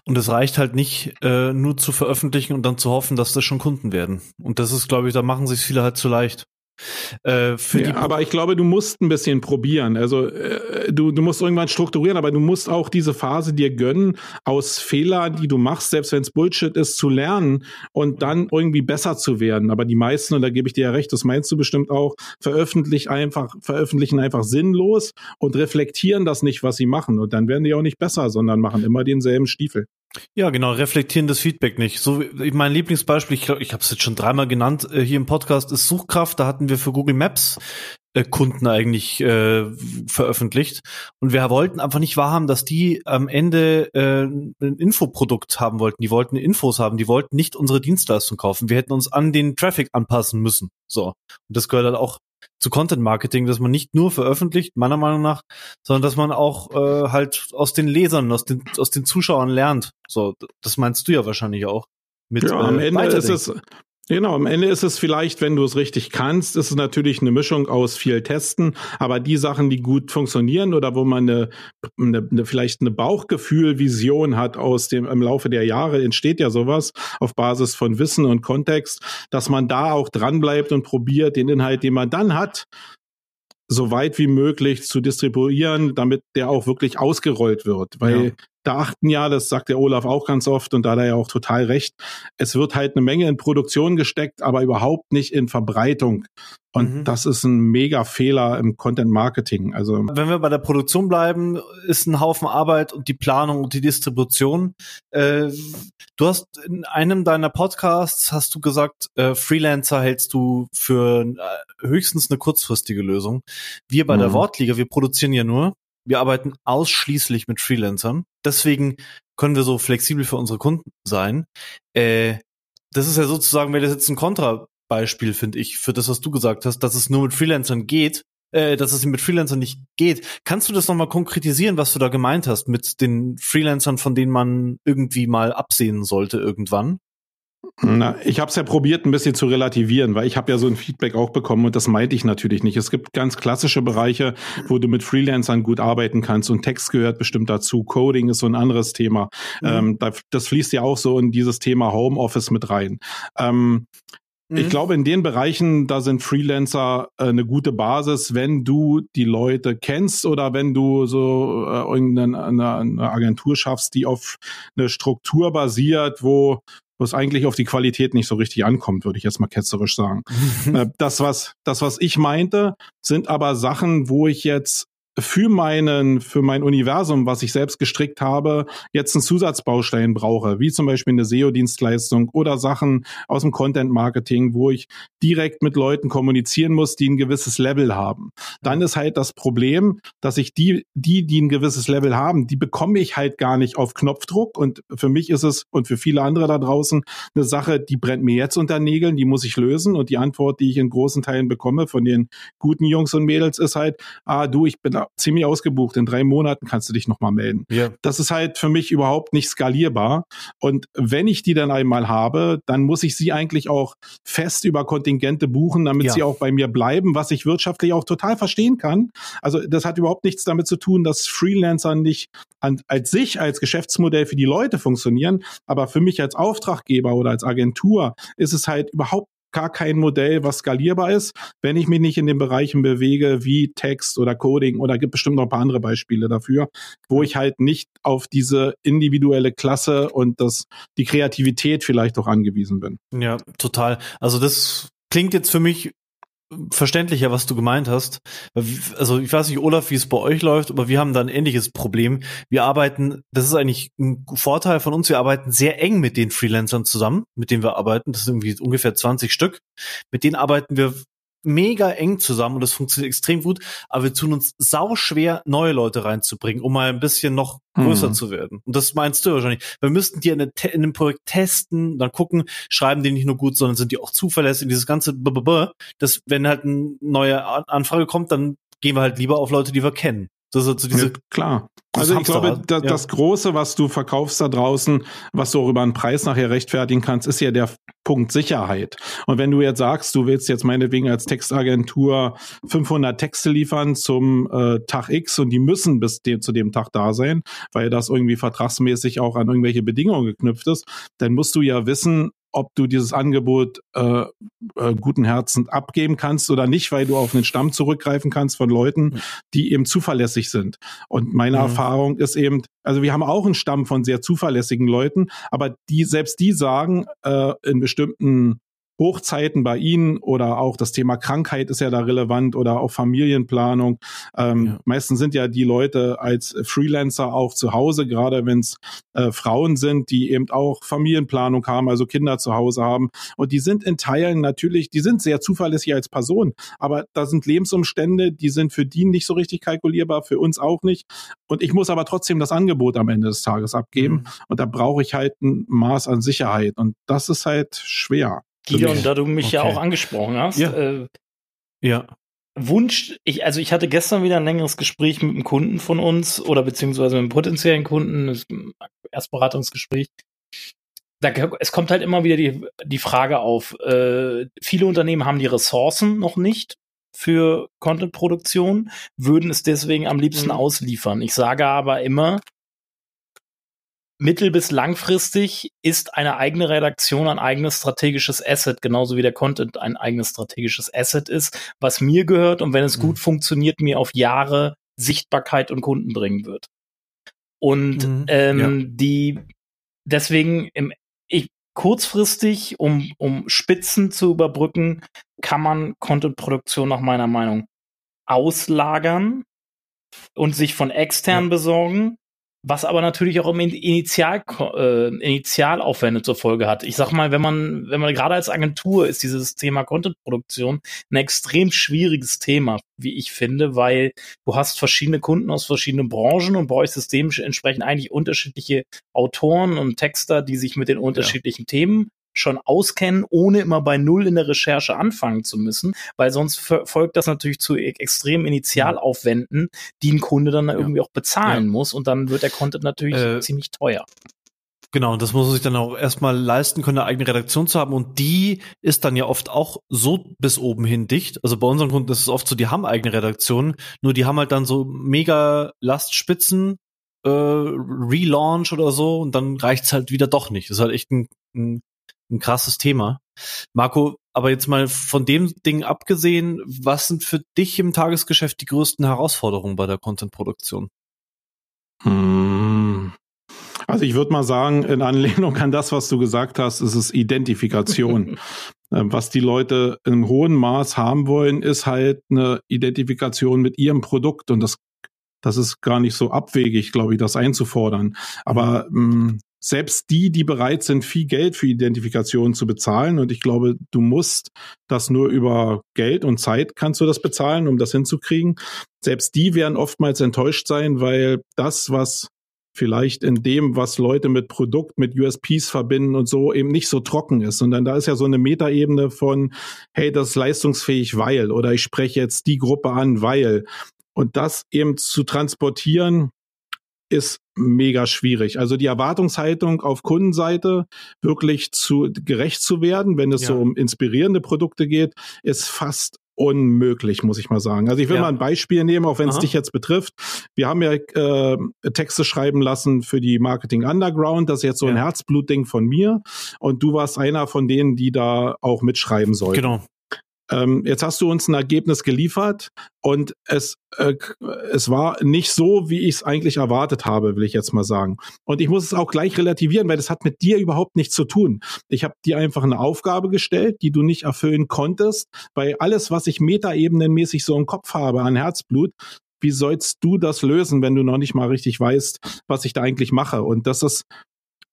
Und es reicht halt nicht, äh, nur zu veröffentlichen und dann zu hoffen, dass das schon Kunden werden. Und das ist, glaube ich, da machen sich viele halt zu leicht. Äh, ja, aber ich glaube, du musst ein bisschen probieren. Also äh, du, du musst irgendwann strukturieren, aber du musst auch diese Phase dir gönnen, aus Fehlern, die du machst, selbst wenn es Bullshit ist, zu lernen und dann irgendwie besser zu werden. Aber die meisten, und da gebe ich dir ja recht, das meinst du bestimmt auch, veröffentlichen einfach, veröffentlichen einfach sinnlos und reflektieren das nicht, was sie machen. Und dann werden die auch nicht besser, sondern machen immer denselben Stiefel. Ja, genau, reflektierendes Feedback nicht. So, mein Lieblingsbeispiel, ich glaube, ich habe es jetzt schon dreimal genannt äh, hier im Podcast, ist Suchkraft. Da hatten wir für Google Maps äh, Kunden eigentlich äh, veröffentlicht. Und wir wollten einfach nicht wahrhaben, dass die am Ende äh, ein Infoprodukt haben wollten. Die wollten Infos haben, die wollten nicht unsere Dienstleistung kaufen. Wir hätten uns an den Traffic anpassen müssen. So. Und das gehört halt auch zu Content Marketing, dass man nicht nur veröffentlicht, meiner Meinung nach, sondern dass man auch äh, halt aus den Lesern, aus den, aus den Zuschauern lernt. So, das meinst du ja wahrscheinlich auch. Mit, ja, am äh, Ende ist es, Genau, am Ende ist es vielleicht, wenn du es richtig kannst, ist es natürlich eine Mischung aus viel Testen, aber die Sachen, die gut funktionieren oder wo man eine, eine, eine vielleicht eine Bauchgefühl-Vision hat aus dem im Laufe der Jahre entsteht ja sowas auf Basis von Wissen und Kontext, dass man da auch dranbleibt und probiert, den Inhalt, den man dann hat, so weit wie möglich zu distribuieren, damit der auch wirklich ausgerollt wird. Weil ja da achten ja, das sagt der Olaf auch ganz oft und da hat er ja auch total recht, es wird halt eine Menge in Produktion gesteckt, aber überhaupt nicht in Verbreitung. Und mhm. das ist ein mega Fehler im Content Marketing. Also wenn wir bei der Produktion bleiben, ist ein Haufen Arbeit und die Planung und die Distribution. Äh, du hast in einem deiner Podcasts hast du gesagt, äh, Freelancer hältst du für äh, höchstens eine kurzfristige Lösung. Wir bei mhm. der Wortliga, wir produzieren ja nur wir arbeiten ausschließlich mit Freelancern. Deswegen können wir so flexibel für unsere Kunden sein. Äh, das ist ja sozusagen, wenn das jetzt ein Kontrabeispiel, finde ich, für das, was du gesagt hast, dass es nur mit Freelancern geht, äh, dass es mit Freelancern nicht geht. Kannst du das nochmal konkretisieren, was du da gemeint hast mit den Freelancern, von denen man irgendwie mal absehen sollte irgendwann? Na, ich habe es ja probiert, ein bisschen zu relativieren, weil ich habe ja so ein Feedback auch bekommen und das meinte ich natürlich nicht. Es gibt ganz klassische Bereiche, wo du mit Freelancern gut arbeiten kannst und Text gehört bestimmt dazu. Coding ist so ein anderes Thema. Mhm. Ähm, das fließt ja auch so in dieses Thema Homeoffice mit rein. Ähm, ich mhm. glaube, in den Bereichen, da sind Freelancer äh, eine gute Basis, wenn du die Leute kennst oder wenn du so äh, irgendeine eine, eine Agentur schaffst, die auf eine Struktur basiert, wo was eigentlich auf die Qualität nicht so richtig ankommt, würde ich jetzt mal ketzerisch sagen. Äh, das, was, das, was ich meinte, sind aber Sachen, wo ich jetzt für meinen, für mein Universum, was ich selbst gestrickt habe, jetzt einen Zusatzbaustein brauche, wie zum Beispiel eine SEO-Dienstleistung oder Sachen aus dem Content-Marketing, wo ich direkt mit Leuten kommunizieren muss, die ein gewisses Level haben. Dann ist halt das Problem, dass ich die, die, die ein gewisses Level haben, die bekomme ich halt gar nicht auf Knopfdruck. Und für mich ist es und für viele andere da draußen eine Sache, die brennt mir jetzt unter Nägeln, die muss ich lösen. Und die Antwort, die ich in großen Teilen bekomme von den guten Jungs und Mädels, ist halt, ah, du, ich bin ziemlich ausgebucht. In drei Monaten kannst du dich nochmal melden. Ja. Das ist halt für mich überhaupt nicht skalierbar. Und wenn ich die dann einmal habe, dann muss ich sie eigentlich auch fest über Kontingente buchen, damit ja. sie auch bei mir bleiben, was ich wirtschaftlich auch total verstehen kann. Also das hat überhaupt nichts damit zu tun, dass Freelancer nicht an, als sich als Geschäftsmodell für die Leute funktionieren, aber für mich als Auftraggeber oder als Agentur ist es halt überhaupt gar kein Modell, was skalierbar ist, wenn ich mich nicht in den Bereichen bewege wie Text oder Coding oder gibt bestimmt noch ein paar andere Beispiele dafür, wo ich halt nicht auf diese individuelle Klasse und das die Kreativität vielleicht auch angewiesen bin. Ja, total. Also das klingt jetzt für mich verständlicher, was du gemeint hast. Also ich weiß nicht, Olaf, wie es bei euch läuft, aber wir haben da ein ähnliches Problem. Wir arbeiten, das ist eigentlich ein Vorteil von uns, wir arbeiten sehr eng mit den Freelancern zusammen, mit denen wir arbeiten. Das sind irgendwie ungefähr 20 Stück. Mit denen arbeiten wir mega eng zusammen und das funktioniert extrem gut, aber wir tun uns sau schwer, neue Leute reinzubringen, um mal ein bisschen noch größer mhm. zu werden. Und das meinst du wahrscheinlich. Wir müssten die in, in einem Projekt testen, dann gucken, schreiben die nicht nur gut, sondern sind die auch zuverlässig. Dieses ganze, B -b -b das, wenn halt eine neue Anfrage kommt, dann gehen wir halt lieber auf Leute, die wir kennen. Das ist so diese ja, klar. Also ich glaube, da, ja. das Große, was du verkaufst da draußen, was du auch über einen Preis nachher rechtfertigen kannst, ist ja der Punkt Sicherheit. Und wenn du jetzt sagst, du willst jetzt meinetwegen als Textagentur 500 Texte liefern zum äh, Tag X und die müssen bis dem, zu dem Tag da sein, weil das irgendwie vertragsmäßig auch an irgendwelche Bedingungen geknüpft ist, dann musst du ja wissen, ob du dieses Angebot äh, äh, guten Herzen abgeben kannst oder nicht, weil du auf einen Stamm zurückgreifen kannst von Leuten, die eben zuverlässig sind. Und meine mhm. Erfahrung ist eben, also wir haben auch einen Stamm von sehr zuverlässigen Leuten, aber die selbst die sagen äh, in bestimmten Hochzeiten bei Ihnen oder auch das Thema Krankheit ist ja da relevant oder auch Familienplanung. Ähm, ja. Meistens sind ja die Leute als Freelancer auch zu Hause, gerade wenn es äh, Frauen sind, die eben auch Familienplanung haben, also Kinder zu Hause haben. Und die sind in Teilen natürlich, die sind sehr zuverlässig als Person, aber da sind Lebensumstände, die sind für die nicht so richtig kalkulierbar, für uns auch nicht. Und ich muss aber trotzdem das Angebot am Ende des Tages abgeben. Mhm. Und da brauche ich halt ein Maß an Sicherheit. Und das ist halt schwer. Gideon, da du mich okay. ja auch angesprochen hast. Ja. Äh, ja. Wunsch, ich, also ich hatte gestern wieder ein längeres Gespräch mit einem Kunden von uns oder beziehungsweise mit einem potenziellen Kunden, das Erstberatungsgespräch. da, es kommt halt immer wieder die, die Frage auf, äh, viele Unternehmen haben die Ressourcen noch nicht für Content-Produktion, würden es deswegen am liebsten mhm. ausliefern. Ich sage aber immer, mittel- bis langfristig ist eine eigene Redaktion ein eigenes strategisches Asset, genauso wie der Content ein eigenes strategisches Asset ist, was mir gehört und wenn es mhm. gut funktioniert, mir auf Jahre Sichtbarkeit und Kunden bringen wird. Und mhm, ähm, ja. die deswegen im ich, kurzfristig, um, um Spitzen zu überbrücken, kann man Content-Produktion nach meiner Meinung auslagern und sich von extern ja. besorgen was aber natürlich auch im Initial, äh, Initialaufwände zur Folge hat. Ich sag mal, wenn man, wenn man gerade als Agentur ist dieses Thema Content-Produktion ein extrem schwieriges Thema, wie ich finde, weil du hast verschiedene Kunden aus verschiedenen Branchen und bei euch dementsprechend eigentlich unterschiedliche Autoren und Texter, die sich mit den unterschiedlichen ja. Themen schon auskennen, ohne immer bei Null in der Recherche anfangen zu müssen, weil sonst folgt das natürlich zu e-, extremen Initialaufwänden, die ein Kunde dann ja. irgendwie auch bezahlen ja. muss und dann wird der Content natürlich äh, ziemlich teuer. Genau, und das muss man sich dann auch erstmal leisten können, eine eigene Redaktion zu haben. Und die ist dann ja oft auch so bis oben hin dicht. Also bei unseren Kunden ist es oft so, die haben eigene Redaktionen, nur die haben halt dann so mega Lastspitzen, äh, Relaunch oder so, und dann reicht's halt wieder doch nicht. Das ist halt echt ein, ein ein krasses Thema. Marco, aber jetzt mal von dem Ding abgesehen, was sind für dich im Tagesgeschäft die größten Herausforderungen bei der Content-Produktion? Hm. Also ich würde mal sagen, in Anlehnung an das, was du gesagt hast, ist es Identifikation. Ähm, was die Leute in hohem Maß haben wollen, ist halt eine Identifikation mit ihrem Produkt und das das ist gar nicht so abwegig, glaube ich, das einzufordern. Aber ähm, selbst die, die bereit sind, viel Geld für Identifikation zu bezahlen, und ich glaube, du musst das nur über Geld und Zeit kannst du das bezahlen, um das hinzukriegen. Selbst die werden oftmals enttäuscht sein, weil das, was vielleicht in dem, was Leute mit Produkt, mit USPs verbinden und so eben nicht so trocken ist, sondern da ist ja so eine Metaebene von, hey, das ist leistungsfähig, weil, oder ich spreche jetzt die Gruppe an, weil. Und das eben zu transportieren, ist mega schwierig. Also die Erwartungshaltung auf Kundenseite wirklich zu gerecht zu werden, wenn es ja. so um inspirierende Produkte geht, ist fast unmöglich, muss ich mal sagen. Also ich will ja. mal ein Beispiel nehmen, auch wenn es dich jetzt betrifft. Wir haben ja äh, Texte schreiben lassen für die Marketing Underground. Das ist jetzt so ja. ein Herzblutding von mir. Und du warst einer von denen, die da auch mitschreiben sollten. Genau. Ähm, jetzt hast du uns ein Ergebnis geliefert und es, äh, es war nicht so, wie ich es eigentlich erwartet habe, will ich jetzt mal sagen. Und ich muss es auch gleich relativieren, weil das hat mit dir überhaupt nichts zu tun. Ich habe dir einfach eine Aufgabe gestellt, die du nicht erfüllen konntest, weil alles, was ich metaebenenmäßig so im Kopf habe an Herzblut, wie sollst du das lösen, wenn du noch nicht mal richtig weißt, was ich da eigentlich mache? Und das ist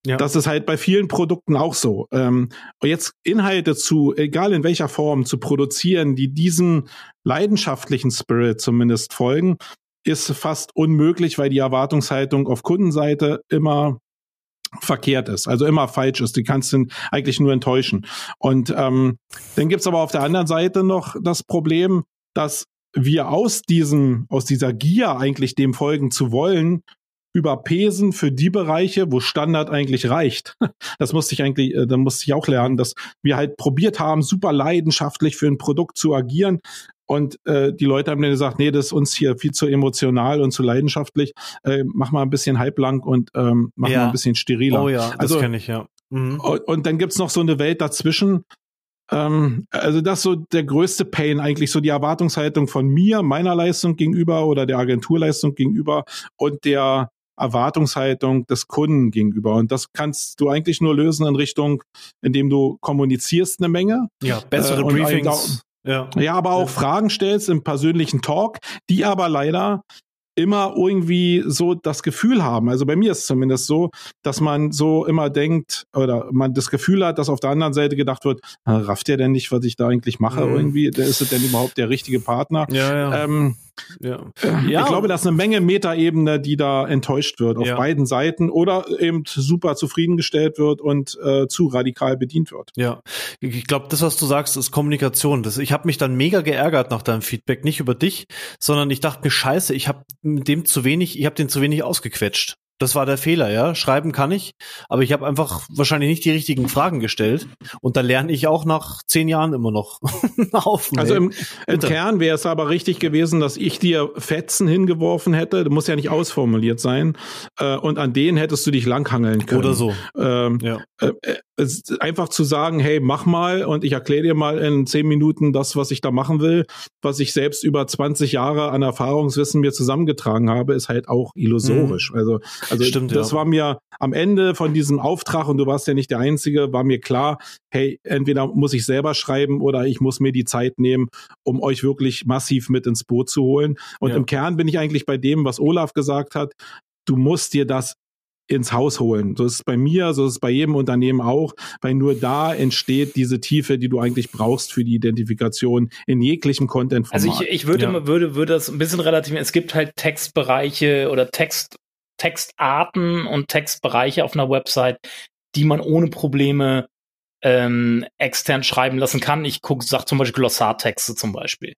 ja. Das ist halt bei vielen Produkten auch so. Ähm, jetzt Inhalte zu, egal in welcher Form, zu produzieren, die diesem leidenschaftlichen Spirit zumindest folgen, ist fast unmöglich, weil die Erwartungshaltung auf Kundenseite immer verkehrt ist, also immer falsch ist. Die kannst du eigentlich nur enttäuschen. Und ähm, dann gibt's aber auf der anderen Seite noch das Problem, dass wir aus diesem, aus dieser Gier eigentlich dem folgen zu wollen, überpesen für die Bereiche, wo Standard eigentlich reicht. Das musste ich eigentlich, äh, da musste ich auch lernen, dass wir halt probiert haben, super leidenschaftlich für ein Produkt zu agieren. Und äh, die Leute haben dann gesagt, nee, das ist uns hier viel zu emotional und zu leidenschaftlich. Äh, mach mal ein bisschen halblang und ähm, mach ja. mal ein bisschen steriler. Oh ja, also, das kenne ich, ja. Mhm. Und, und dann gibt's noch so eine Welt dazwischen, ähm, also das ist so der größte Pain eigentlich, so die Erwartungshaltung von mir, meiner Leistung gegenüber oder der Agenturleistung gegenüber und der Erwartungshaltung des Kunden gegenüber. Und das kannst du eigentlich nur lösen in Richtung, indem du kommunizierst eine Menge. Ja, bessere äh, Briefings. Ja. ja, aber auch ja. Fragen stellst im persönlichen Talk, die aber leider immer irgendwie so das Gefühl haben. Also bei mir ist es zumindest so, dass man so immer denkt oder man das Gefühl hat, dass auf der anderen Seite gedacht wird, rafft der denn nicht, was ich da eigentlich mache mhm. irgendwie? Ist es denn überhaupt der richtige Partner? Ja, ja. Ähm, ja. ja. Ich glaube, da ist eine Menge Metaebene, die da enttäuscht wird auf ja. beiden Seiten oder eben super zufriedengestellt wird und äh, zu radikal bedient wird. Ja, ich glaube, das, was du sagst, ist Kommunikation. Das, ich habe mich dann mega geärgert nach deinem Feedback, nicht über dich, sondern ich dachte mir, scheiße, ich habe dem zu wenig, ich habe den zu wenig ausgequetscht. Das war der Fehler, ja. Schreiben kann ich, aber ich habe einfach wahrscheinlich nicht die richtigen Fragen gestellt. Und da lerne ich auch nach zehn Jahren immer noch auf. Also im, im Kern wäre es aber richtig gewesen, dass ich dir Fetzen hingeworfen hätte. Du musst ja nicht ausformuliert sein. Äh, und an denen hättest du dich langhangeln können. Oder so. Ähm, ja. Äh, äh, einfach zu sagen, hey, mach mal und ich erkläre dir mal in zehn Minuten das, was ich da machen will, was ich selbst über 20 Jahre an Erfahrungswissen mir zusammengetragen habe, ist halt auch illusorisch. Mhm. Also also Stimmt, das ja. war mir am Ende von diesem Auftrag, und du warst ja nicht der Einzige, war mir klar, hey, entweder muss ich selber schreiben oder ich muss mir die Zeit nehmen, um euch wirklich massiv mit ins Boot zu holen. Und ja. im Kern bin ich eigentlich bei dem, was Olaf gesagt hat. Du musst dir das ins Haus holen. So ist es bei mir, so ist es bei jedem Unternehmen auch, weil nur da entsteht diese Tiefe, die du eigentlich brauchst für die Identifikation in jeglichem Content. -Format. Also ich, ich würde, ja. würde, würde das ein bisschen relativieren. Es gibt halt Textbereiche oder Text, Textarten und Textbereiche auf einer Website, die man ohne Probleme ähm, extern schreiben lassen kann. Ich gucke, sag zum Beispiel Glossartexte zum Beispiel.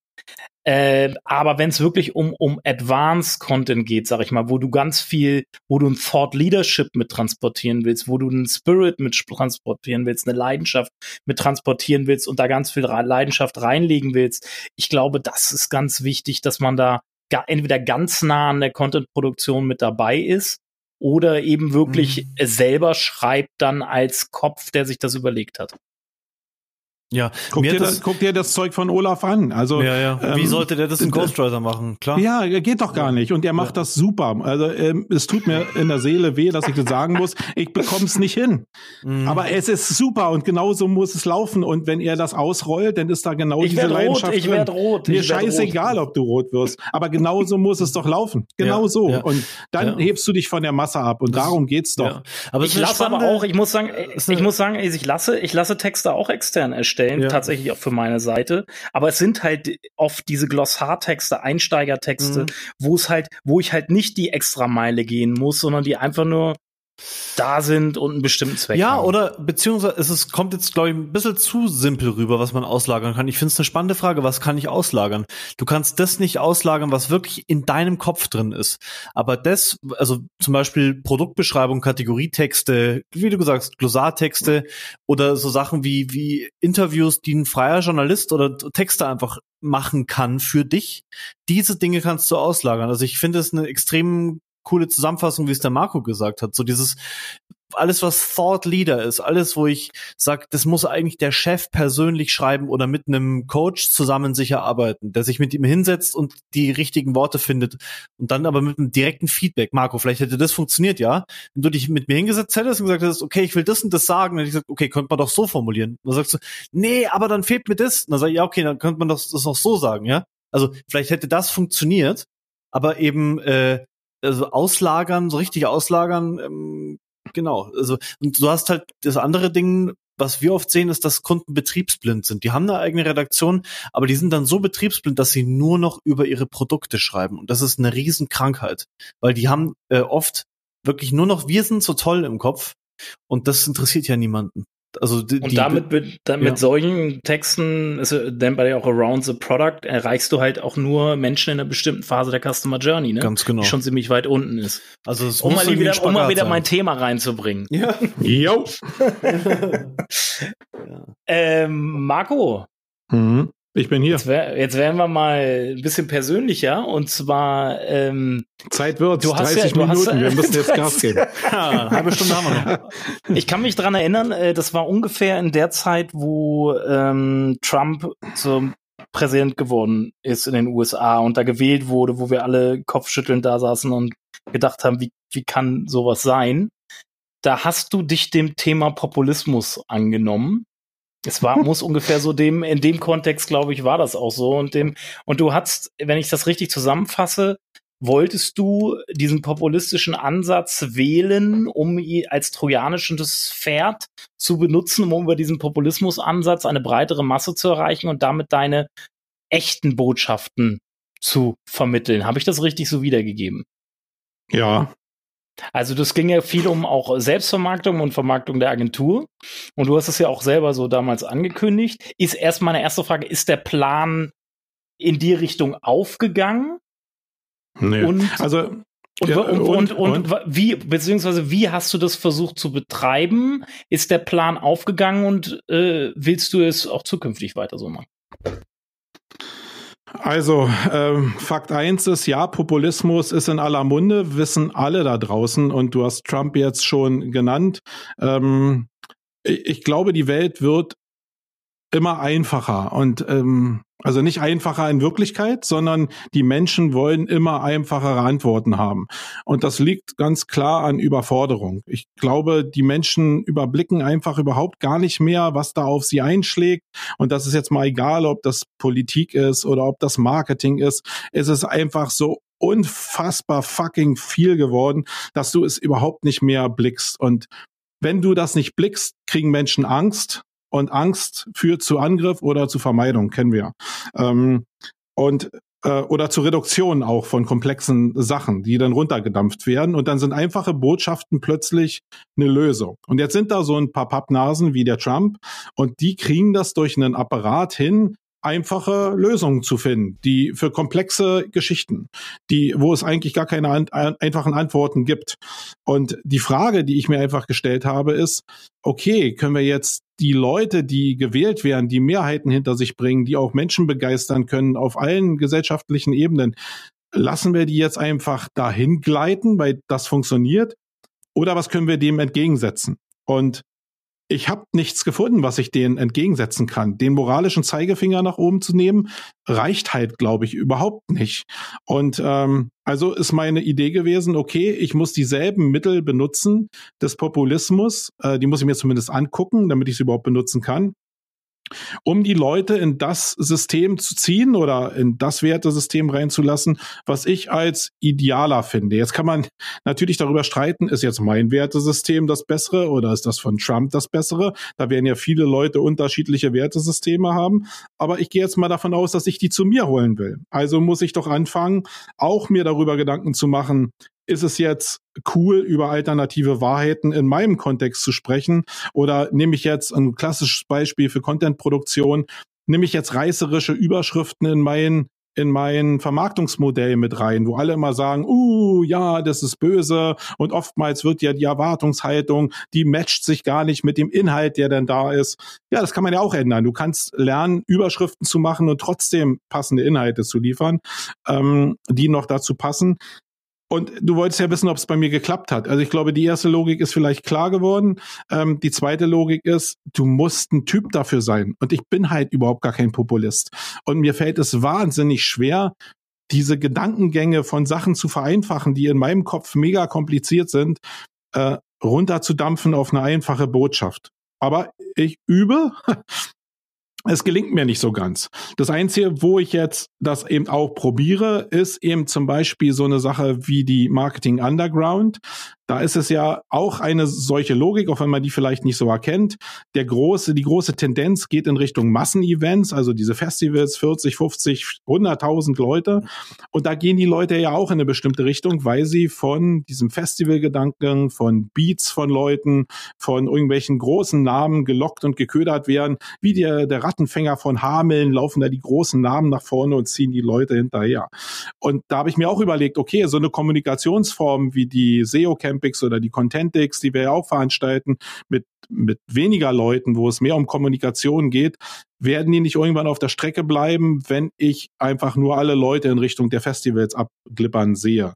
Äh, aber wenn es wirklich um, um Advanced Content geht, sag ich mal, wo du ganz viel, wo du ein Thought Leadership mit transportieren willst, wo du einen Spirit mit transportieren willst, eine Leidenschaft mit transportieren willst und da ganz viel Leidenschaft reinlegen willst, ich glaube, das ist ganz wichtig, dass man da entweder ganz nah an der Content-Produktion mit dabei ist oder eben wirklich mhm. selber schreibt dann als Kopf, der sich das überlegt hat. Ja, guck dir, das, guck dir das Zeug von Olaf an. Also ja, ja. Ähm, wie sollte der das in Ghostwriter machen? Klar. Ja, geht doch gar nicht. Und er macht ja. das super. Also ähm, es tut mir in der Seele weh, dass ich das sagen muss. Ich bekomme es nicht hin. Mhm. Aber es ist super und genauso muss es laufen. Und wenn er das ausrollt, dann ist da genau ich diese Leidenschaft rot, ich drin. werde rot. Mir scheißegal, ob du rot wirst. Aber genauso muss es doch laufen. Genau ja, so. Ja. Und dann hebst du dich von der Masse ab. Und das, darum geht's doch. Aber ich lasse aber auch. Ich muss sagen, ich muss sagen, ich lasse, ich lasse Texte auch extern erstellen erstellen, ja. tatsächlich auch für meine Seite. Aber es sind halt oft diese Glossartexte, Einsteigertexte, mhm. wo es halt, wo ich halt nicht die extra Meile gehen muss, sondern die einfach nur da sind und einen bestimmten Zweck ja, haben. Ja, oder beziehungsweise es ist, kommt jetzt, glaube ich, ein bisschen zu simpel rüber, was man auslagern kann. Ich finde es eine spannende Frage, was kann ich auslagern? Du kannst das nicht auslagern, was wirklich in deinem Kopf drin ist. Aber das, also zum Beispiel Produktbeschreibung, Kategorietexte, wie du gesagt hast, Glossartexte oder so Sachen wie, wie Interviews, die ein freier Journalist oder Texte einfach machen kann für dich. Diese Dinge kannst du auslagern. Also ich finde es eine extrem coole Zusammenfassung, wie es der Marco gesagt hat. So dieses alles, was Thought Leader ist, alles, wo ich sage, das muss eigentlich der Chef persönlich schreiben oder mit einem Coach zusammen sich erarbeiten, der sich mit ihm hinsetzt und die richtigen Worte findet und dann aber mit einem direkten Feedback. Marco, vielleicht hätte das funktioniert, ja? Wenn du dich mit mir hingesetzt hättest und gesagt hättest, okay, ich will das und das sagen, dann hätte ich gesagt, okay, könnte man doch so formulieren. dann sagst du, nee, aber dann fehlt mir das. Und dann sag ich, ja, okay, dann könnte man das, das auch so sagen, ja? Also vielleicht hätte das funktioniert, aber eben äh, also auslagern, so richtig auslagern, ähm, genau. Also und du hast halt das andere Ding, was wir oft sehen, ist, dass Kunden betriebsblind sind. Die haben eine eigene Redaktion, aber die sind dann so betriebsblind, dass sie nur noch über ihre Produkte schreiben. Und das ist eine Riesenkrankheit, weil die haben äh, oft wirklich nur noch wir sind so toll im Kopf und das interessiert ja niemanden. Also die, und damit mit, mit ja. solchen Texten, ist dann bei auch Around the Product, erreichst du halt auch nur Menschen in einer bestimmten Phase der Customer Journey, ne? Ganz genau. Die schon ziemlich weit unten ist. Also um mal, wieder, um mal wieder mein Thema reinzubringen. Ja. Jo. ja. ähm, Marco. Mhm. Ich bin hier. Jetzt, wär, jetzt werden wir mal ein bisschen persönlicher und zwar ähm, Zeit wird 30 ja, Minuten. wir müssen jetzt Gas geben. ja, halbe Stunde haben wir noch. Ich kann mich dran erinnern, äh, das war ungefähr in der Zeit, wo ähm, Trump zum Präsident geworden ist in den USA und da gewählt wurde, wo wir alle kopfschüttelnd da saßen und gedacht haben, wie, wie kann sowas sein? Da hast du dich dem Thema Populismus angenommen es war, muss ungefähr so dem, in dem Kontext, glaube ich, war das auch so. Und dem, und du hast, wenn ich das richtig zusammenfasse, wolltest du diesen populistischen Ansatz wählen, um als trojanisches Pferd zu benutzen, um über diesen Populismusansatz eine breitere Masse zu erreichen und damit deine echten Botschaften zu vermitteln. Habe ich das richtig so wiedergegeben? Ja, also das ging ja viel um auch Selbstvermarktung und Vermarktung der Agentur. Und du hast es ja auch selber so damals angekündigt. Ist erst meine erste Frage, ist der Plan in die Richtung aufgegangen? Nee. Und also Und, ja, und, und, und, wie, beziehungsweise wie hast du das versucht zu betreiben? Ist der Plan aufgegangen und äh, willst du es auch zukünftig weiter so machen? Also, ähm, Fakt eins ist, ja, Populismus ist in aller Munde, wissen alle da draußen und du hast Trump jetzt schon genannt. Ähm, ich, ich glaube, die Welt wird immer einfacher und ähm, also nicht einfacher in Wirklichkeit, sondern die Menschen wollen immer einfachere Antworten haben. Und das liegt ganz klar an Überforderung. Ich glaube, die Menschen überblicken einfach überhaupt gar nicht mehr, was da auf sie einschlägt. Und das ist jetzt mal egal, ob das Politik ist oder ob das Marketing ist. Es ist einfach so unfassbar fucking viel geworden, dass du es überhaupt nicht mehr blickst. Und wenn du das nicht blickst, kriegen Menschen Angst und Angst führt zu Angriff oder zu Vermeidung, kennen wir. Ähm, und äh, oder zur Reduktion auch von komplexen Sachen, die dann runtergedampft werden. Und dann sind einfache Botschaften plötzlich eine Lösung. Und jetzt sind da so ein paar Pappnasen wie der Trump und die kriegen das durch einen Apparat hin, einfache Lösungen zu finden, die für komplexe Geschichten, die, wo es eigentlich gar keine an, einfachen Antworten gibt. Und die Frage, die ich mir einfach gestellt habe, ist, okay, können wir jetzt die Leute, die gewählt werden, die Mehrheiten hinter sich bringen, die auch Menschen begeistern können auf allen gesellschaftlichen Ebenen, lassen wir die jetzt einfach dahin gleiten, weil das funktioniert? Oder was können wir dem entgegensetzen? Und ich habe nichts gefunden, was ich denen entgegensetzen kann. Den moralischen Zeigefinger nach oben zu nehmen, reicht halt, glaube ich, überhaupt nicht. Und ähm, also ist meine Idee gewesen, okay, ich muss dieselben Mittel benutzen des Populismus, äh, die muss ich mir zumindest angucken, damit ich sie überhaupt benutzen kann um die Leute in das System zu ziehen oder in das Wertesystem reinzulassen, was ich als idealer finde. Jetzt kann man natürlich darüber streiten, ist jetzt mein Wertesystem das bessere oder ist das von Trump das bessere? Da werden ja viele Leute unterschiedliche Wertesysteme haben. Aber ich gehe jetzt mal davon aus, dass ich die zu mir holen will. Also muss ich doch anfangen, auch mir darüber Gedanken zu machen, ist es jetzt cool, über alternative Wahrheiten in meinem Kontext zu sprechen? Oder nehme ich jetzt ein klassisches Beispiel für Contentproduktion, nehme ich jetzt reißerische Überschriften in mein in mein Vermarktungsmodell mit rein, wo alle immer sagen, uh, ja, das ist böse und oftmals wird ja die Erwartungshaltung, die matcht sich gar nicht mit dem Inhalt, der denn da ist. Ja, das kann man ja auch ändern. Du kannst lernen, Überschriften zu machen und trotzdem passende Inhalte zu liefern, ähm, die noch dazu passen. Und du wolltest ja wissen, ob es bei mir geklappt hat. Also ich glaube, die erste Logik ist vielleicht klar geworden. Ähm, die zweite Logik ist, du musst ein Typ dafür sein. Und ich bin halt überhaupt gar kein Populist. Und mir fällt es wahnsinnig schwer, diese Gedankengänge von Sachen zu vereinfachen, die in meinem Kopf mega kompliziert sind, äh, runterzudampfen auf eine einfache Botschaft. Aber ich übe es gelingt mir nicht so ganz. Das Einzige, wo ich jetzt das eben auch probiere, ist eben zum Beispiel so eine Sache wie die Marketing Underground. Da ist es ja auch eine solche Logik, auch wenn man die vielleicht nicht so erkennt. Der große, die große Tendenz geht in Richtung Massenevents, also diese Festivals, 40, 50, 100.000 Leute. Und da gehen die Leute ja auch in eine bestimmte Richtung, weil sie von diesem Festivalgedanken, von Beats von Leuten, von irgendwelchen großen Namen gelockt und geködert werden. Wie der, der Rattenfänger von Hameln laufen da die großen Namen nach vorne und ziehen die Leute hinterher. Und da habe ich mir auch überlegt, okay, so eine Kommunikationsform wie die SEO-Camp Campix oder die Contentix, die wir ja auch veranstalten, mit, mit weniger Leuten, wo es mehr um Kommunikation geht, werden die nicht irgendwann auf der Strecke bleiben, wenn ich einfach nur alle Leute in Richtung der Festivals abglippern sehe.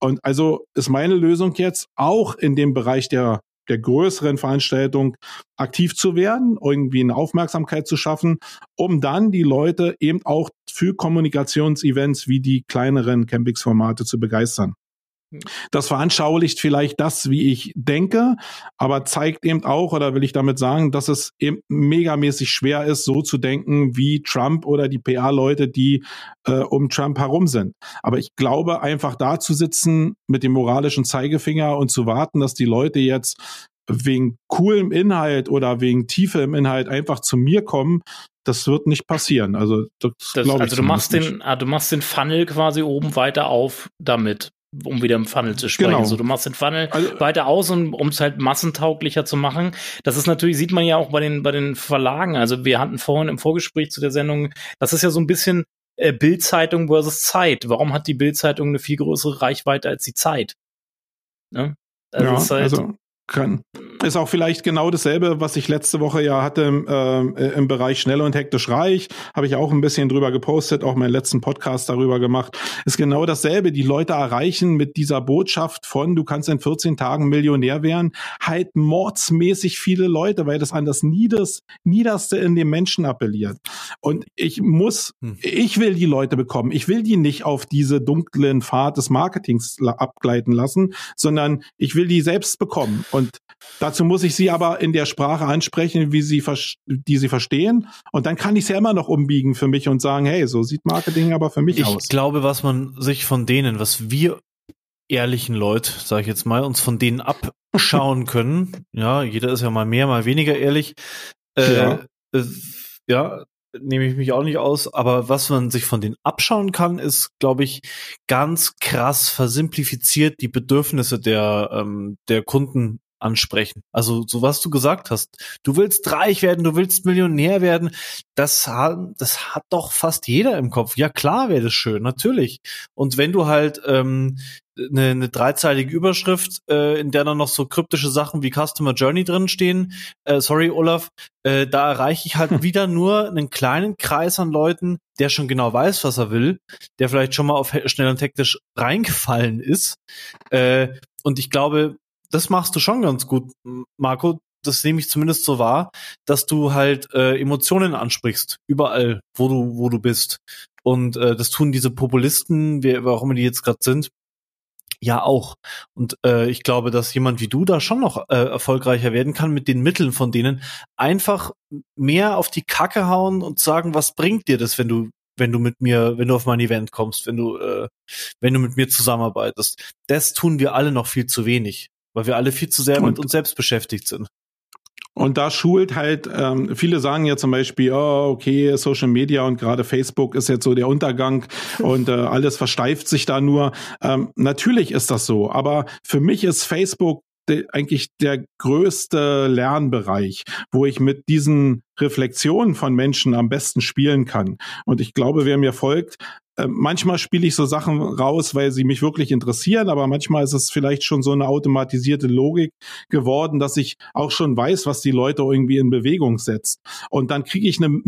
Und also ist meine Lösung jetzt auch in dem Bereich der der größeren Veranstaltung aktiv zu werden, irgendwie eine Aufmerksamkeit zu schaffen, um dann die Leute eben auch für Kommunikationsevents wie die kleineren Campings-Formate zu begeistern. Das veranschaulicht vielleicht das, wie ich denke, aber zeigt eben auch, oder will ich damit sagen, dass es eben megamäßig schwer ist, so zu denken wie Trump oder die PA-Leute, die äh, um Trump herum sind. Aber ich glaube, einfach da zu sitzen mit dem moralischen Zeigefinger und zu warten, dass die Leute jetzt wegen coolem Inhalt oder wegen Tiefe im Inhalt einfach zu mir kommen, das wird nicht passieren. Also, das, das also du machst nicht. den, ah, du machst den Funnel quasi oben weiter auf damit um wieder im Funnel zu sprechen. Genau. So, du machst den Funnel also, weiter aus, um es halt massentauglicher zu machen. Das ist natürlich, sieht man ja auch bei den, bei den Verlagen. Also wir hatten vorhin im Vorgespräch zu der Sendung, das ist ja so ein bisschen äh, Bildzeitung versus Zeit. Warum hat die Bildzeitung eine viel größere Reichweite als die Zeit? Ne? Also ja, halt, also kann. Ist auch vielleicht genau dasselbe, was ich letzte Woche ja hatte äh, im Bereich schnell und hektisch reich. Habe ich auch ein bisschen drüber gepostet, auch meinen letzten Podcast darüber gemacht. Ist genau dasselbe. Die Leute erreichen mit dieser Botschaft von, du kannst in 14 Tagen Millionär werden, halt mordsmäßig viele Leute, weil das an das Nieders, Niederste in dem Menschen appelliert. Und ich muss, hm. ich will die Leute bekommen. Ich will die nicht auf diese dunklen Pfad des Marketings abgleiten lassen, sondern ich will die selbst bekommen. Und dazu muss ich sie aber in der Sprache ansprechen, wie sie, die sie verstehen. Und dann kann ich es ja immer noch umbiegen für mich und sagen, hey, so sieht Marketing aber für mich ich aus. Ich glaube, was man sich von denen, was wir ehrlichen Leute, sage ich jetzt mal, uns von denen abschauen können, ja, jeder ist ja mal mehr, mal weniger ehrlich, äh, ja. Äh, ja, nehme ich mich auch nicht aus, aber was man sich von denen abschauen kann, ist, glaube ich, ganz krass versimplifiziert die Bedürfnisse der, ähm, der Kunden ansprechen. Also so was du gesagt hast, du willst reich werden, du willst Millionär werden, das hat, das hat doch fast jeder im Kopf. Ja klar wäre das schön, natürlich. Und wenn du halt ähm, eine, eine dreizeilige Überschrift, äh, in der dann noch so kryptische Sachen wie Customer Journey drin stehen, äh, sorry Olaf, äh, da erreiche ich halt wieder nur einen kleinen Kreis an Leuten, der schon genau weiß, was er will, der vielleicht schon mal auf schnell und hektisch reingefallen ist. Äh, und ich glaube, das machst du schon ganz gut, Marco. Das nehme ich zumindest so wahr, dass du halt äh, Emotionen ansprichst, überall, wo du, wo du bist. Und äh, das tun diese Populisten, wer, immer die jetzt gerade sind, ja auch. Und äh, ich glaube, dass jemand wie du da schon noch äh, erfolgreicher werden kann mit den Mitteln von denen. Einfach mehr auf die Kacke hauen und sagen, was bringt dir das, wenn du wenn du mit mir, wenn du auf mein Event kommst, wenn du, äh, wenn du mit mir zusammenarbeitest. Das tun wir alle noch viel zu wenig weil wir alle viel zu sehr und, mit uns selbst beschäftigt sind. Und da schult halt, ähm, viele sagen ja zum Beispiel, oh, okay, Social Media und gerade Facebook ist jetzt so der Untergang und äh, alles versteift sich da nur. Ähm, natürlich ist das so, aber für mich ist Facebook de, eigentlich der größte Lernbereich, wo ich mit diesen Reflexionen von Menschen am besten spielen kann. Und ich glaube, wer mir folgt, äh, manchmal spiele ich so Sachen raus, weil sie mich wirklich interessieren, aber manchmal ist es vielleicht schon so eine automatisierte Logik geworden, dass ich auch schon weiß, was die Leute irgendwie in Bewegung setzt. Und dann kriege ich eine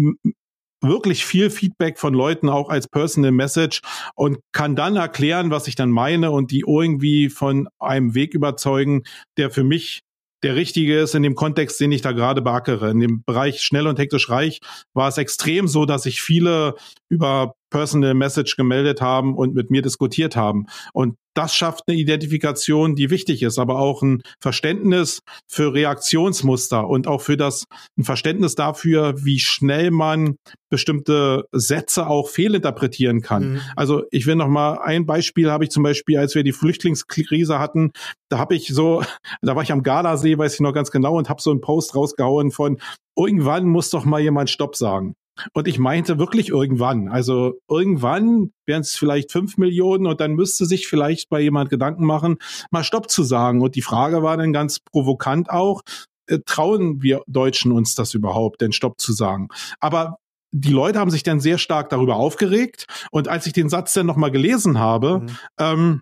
wirklich viel Feedback von Leuten auch als Personal Message und kann dann erklären, was ich dann meine und die irgendwie von einem Weg überzeugen, der für mich der richtige ist in dem Kontext, den ich da gerade beackere. In dem Bereich schnell und hektisch reich war es extrem so, dass sich viele über Personal Message gemeldet haben und mit mir diskutiert haben. Und das schafft eine Identifikation, die wichtig ist, aber auch ein Verständnis für Reaktionsmuster und auch für das, ein Verständnis dafür, wie schnell man bestimmte Sätze auch fehlinterpretieren kann. Mhm. Also ich will noch mal ein Beispiel habe ich zum Beispiel, als wir die Flüchtlingskrise hatten, da habe ich so, da war ich am Gardasee, weiß ich noch ganz genau, und habe so einen Post rausgehauen von irgendwann muss doch mal jemand Stopp sagen. Und ich meinte wirklich irgendwann. Also irgendwann wären es vielleicht fünf Millionen und dann müsste sich vielleicht bei jemand Gedanken machen, mal Stopp zu sagen. Und die Frage war dann ganz provokant auch, äh, trauen wir Deutschen uns das überhaupt, denn Stopp zu sagen? Aber die Leute haben sich dann sehr stark darüber aufgeregt. Und als ich den Satz dann nochmal gelesen habe, mhm. ähm,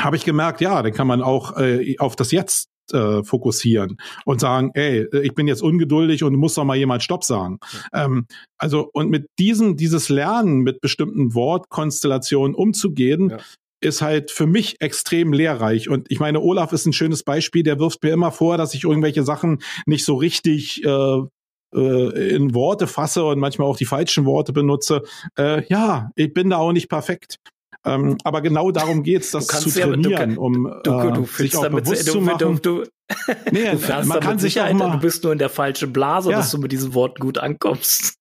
habe ich gemerkt, ja, dann kann man auch äh, auf das Jetzt äh, fokussieren und sagen, ey, ich bin jetzt ungeduldig und muss doch mal jemand Stopp sagen. Ähm, also und mit diesem, dieses Lernen mit bestimmten Wortkonstellationen umzugehen, ja ist halt für mich extrem lehrreich. Und ich meine, Olaf ist ein schönes Beispiel, der wirft mir immer vor, dass ich irgendwelche Sachen nicht so richtig äh, äh, in Worte fasse und manchmal auch die falschen Worte benutze. Äh, ja, ich bin da auch nicht perfekt. Ähm, aber genau darum geht's, das zu trainieren, ja, um du, du, du äh, sich auch damit, bewusst zu machen. Du, nee, man kann sich auch mal, du bist nur in der falschen Blase, ja. dass du mit diesen Worten gut ankommst.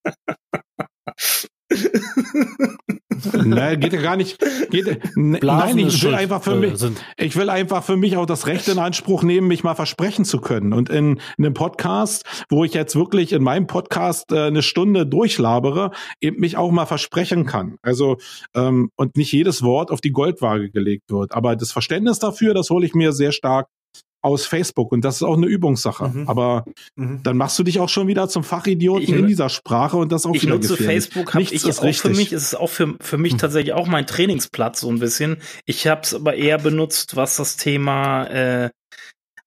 nein, geht ja gar nicht. Geht, nein, ich will einfach für mich, ich will einfach für mich auch das Recht in Anspruch nehmen, mich mal versprechen zu können. Und in, in einem Podcast, wo ich jetzt wirklich in meinem Podcast äh, eine Stunde durchlabere, eben mich auch mal versprechen kann. Also ähm, und nicht jedes Wort auf die Goldwaage gelegt wird. Aber das Verständnis dafür, das hole ich mir sehr stark aus Facebook und das ist auch eine Übungssache. Mhm. Aber mhm. dann machst du dich auch schon wieder zum Fachidioten ich, in dieser Sprache und das auch ich wieder nutze gefährlich. Facebook, habe ich auch richtig. für mich ist es auch für, für mich mhm. tatsächlich auch mein Trainingsplatz so ein bisschen. Ich habe es aber eher benutzt, was das Thema äh,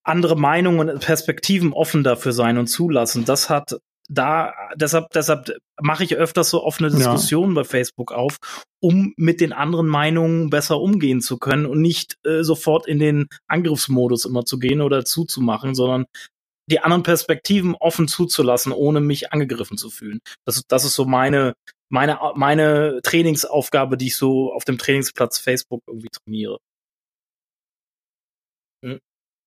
andere Meinungen und Perspektiven offen dafür sein und zulassen. Das hat da, deshalb, deshalb mache ich öfters so offene Diskussionen ja. bei Facebook auf, um mit den anderen Meinungen besser umgehen zu können und nicht äh, sofort in den Angriffsmodus immer zu gehen oder zuzumachen, sondern die anderen Perspektiven offen zuzulassen, ohne mich angegriffen zu fühlen. Das, das ist so meine, meine, meine Trainingsaufgabe, die ich so auf dem Trainingsplatz Facebook irgendwie trainiere. Hm.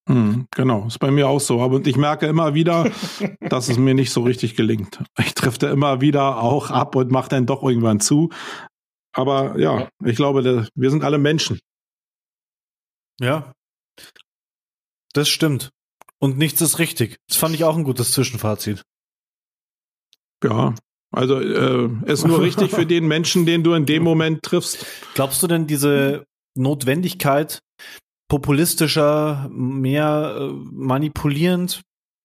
Hm, genau, ist bei mir auch so. Aber ich merke immer wieder, dass es mir nicht so richtig gelingt. Ich treffe da immer wieder auch ab und mache dann doch irgendwann zu. Aber ja, ich glaube, wir sind alle Menschen. Ja, das stimmt. Und nichts ist richtig. Das fand ich auch ein gutes Zwischenfazit. Ja, also äh, ist nur richtig für den Menschen, den du in dem Moment triffst. Glaubst du denn diese Notwendigkeit, populistischer, mehr äh, manipulierend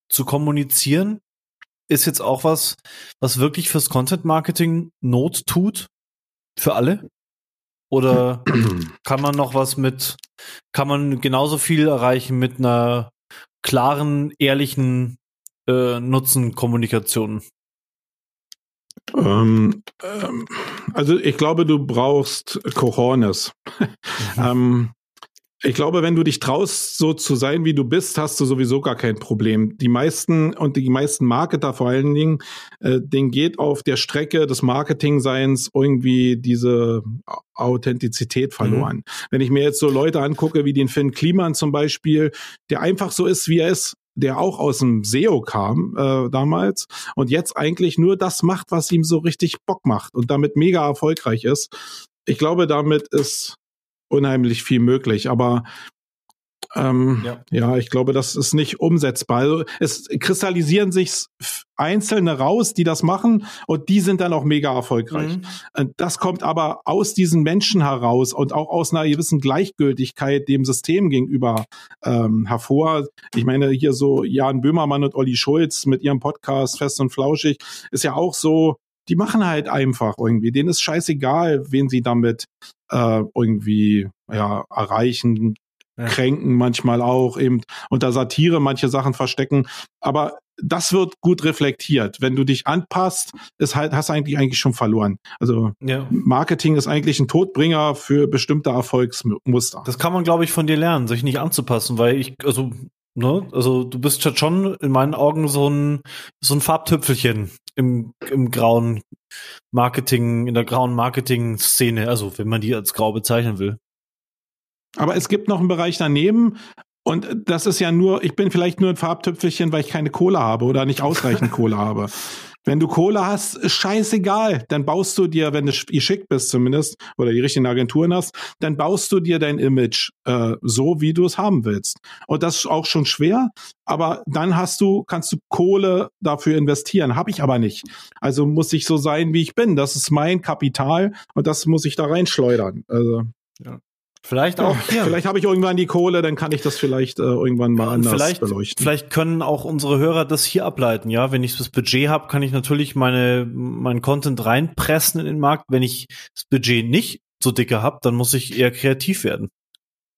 zu kommunizieren, ist jetzt auch was, was wirklich fürs Content Marketing Not tut für alle? Oder kann man noch was mit, kann man genauso viel erreichen mit einer klaren, ehrlichen äh, Nutzenkommunikation? Ähm, ähm, also ich glaube, du brauchst Cojones. Mhm. ähm, ich glaube, wenn du dich traust, so zu sein, wie du bist, hast du sowieso gar kein Problem. Die meisten und die meisten Marketer vor allen Dingen, äh, denen geht auf der Strecke des Marketing-Seins irgendwie diese Authentizität verloren. Mhm. Wenn ich mir jetzt so Leute angucke, wie den Finn Kliman zum Beispiel, der einfach so ist, wie er ist, der auch aus dem SEO kam äh, damals und jetzt eigentlich nur das macht, was ihm so richtig Bock macht und damit mega erfolgreich ist. Ich glaube, damit ist unheimlich viel möglich. Aber ähm, ja. ja. ich glaube, das ist nicht umsetzbar. Also es kristallisieren sich Einzelne raus, die das machen und die sind dann auch mega erfolgreich. Mhm. Das kommt aber aus diesen Menschen heraus und auch aus einer gewissen Gleichgültigkeit dem System gegenüber ähm, hervor. Ich meine, hier so Jan Böhmermann und Olli Schulz mit ihrem Podcast Fest und Flauschig ist ja auch so, die machen halt einfach irgendwie. Denen ist scheißegal, wen sie damit äh, irgendwie ja, erreichen, ja. kränken manchmal auch, eben unter Satire manche Sachen verstecken. Aber das wird gut reflektiert. Wenn du dich anpasst, ist halt, hast du eigentlich eigentlich schon verloren. Also ja. Marketing ist eigentlich ein Todbringer für bestimmte Erfolgsmuster. Das kann man, glaube ich, von dir lernen, sich nicht anzupassen, weil ich, also Ne? Also du bist schon in meinen Augen so ein so ein Farbtüpfelchen im, im grauen Marketing, in der grauen Marketing-Szene, also wenn man die als grau bezeichnen will. Aber es gibt noch einen Bereich daneben, und das ist ja nur, ich bin vielleicht nur ein Farbtüpfelchen, weil ich keine Kohle habe oder nicht ausreichend Kohle habe. Wenn du Kohle hast, ist scheißegal. Dann baust du dir, wenn du geschickt bist zumindest, oder die richtigen Agenturen hast, dann baust du dir dein Image äh, so, wie du es haben willst. Und das ist auch schon schwer, aber dann hast du, kannst du Kohle dafür investieren. Habe ich aber nicht. Also muss ich so sein, wie ich bin. Das ist mein Kapital und das muss ich da reinschleudern. Also. Ja. Vielleicht auch hier. Vielleicht habe ich irgendwann die Kohle, dann kann ich das vielleicht äh, irgendwann mal anders vielleicht, beleuchten. Vielleicht können auch unsere Hörer das hier ableiten, ja. Wenn ich das Budget habe, kann ich natürlich meine meinen Content reinpressen in den Markt. Wenn ich das Budget nicht so dicke habe, dann muss ich eher kreativ werden.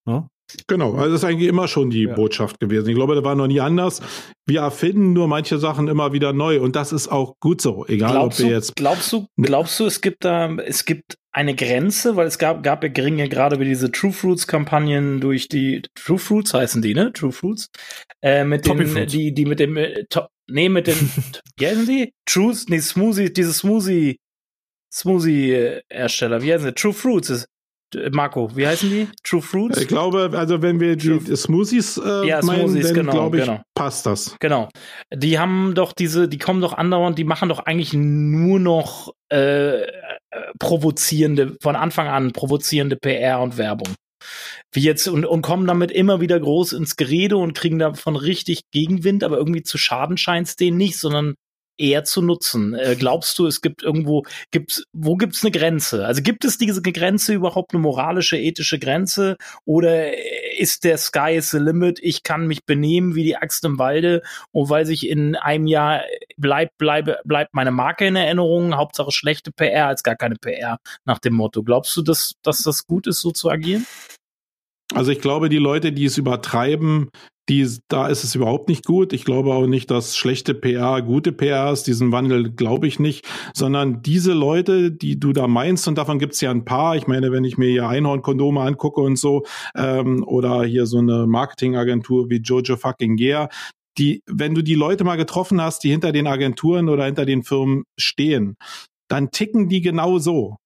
Ja? Genau, also das ist eigentlich immer schon die ja. Botschaft gewesen. Ich glaube, da war noch nie anders. Wir erfinden nur manche Sachen immer wieder neu und das ist auch gut so, egal glaubst ob wir du, jetzt. Glaubst du, glaubst du, es gibt da, es gibt eine Grenze, weil es gab, gab ja geringe gerade wie diese True Fruits Kampagnen durch die True Fruits heißen die, ne? True Fruits. Äh, mit den, die, die mit dem, äh, to, nee, mit den, wie heißen die? Truth, nee, Smoothie, diese Smoothie, Smoothie-Hersteller, wie heißen die? True Fruits ist, Marco, wie heißen die? True Fruits? Ich glaube, also wenn wir die True. Smoothies äh, ja, meinen, Smoothies, dann genau, glaube ich, genau. passt das. Genau. Die haben doch diese, die kommen doch andauernd, die machen doch eigentlich nur noch äh, provozierende, von Anfang an provozierende PR und Werbung. Wie jetzt und, und kommen damit immer wieder groß ins Gerede und kriegen davon richtig Gegenwind, aber irgendwie zu schaden scheint es denen nicht, sondern eher zu nutzen? Äh, glaubst du, es gibt irgendwo, gibt's, wo gibt's eine Grenze? Also gibt es diese Grenze überhaupt eine moralische, ethische Grenze? Oder ist der Sky is the limit? Ich kann mich benehmen wie die Axt im Walde und weil sich in einem Jahr bleibt, bleibe, bleibt meine Marke in Erinnerung, Hauptsache schlechte PR als gar keine PR nach dem Motto. Glaubst du, dass, dass das gut ist, so zu agieren? Also ich glaube, die Leute, die es übertreiben, die, da ist es überhaupt nicht gut. Ich glaube auch nicht, dass schlechte PR gute PR ist. Diesen Wandel glaube ich nicht, sondern diese Leute, die du da meinst, und davon gibt es ja ein paar. Ich meine, wenn ich mir hier Einhornkondome angucke und so, ähm, oder hier so eine Marketingagentur wie Jojo fucking Yeah, die, wenn du die Leute mal getroffen hast, die hinter den Agenturen oder hinter den Firmen stehen, dann ticken die genau so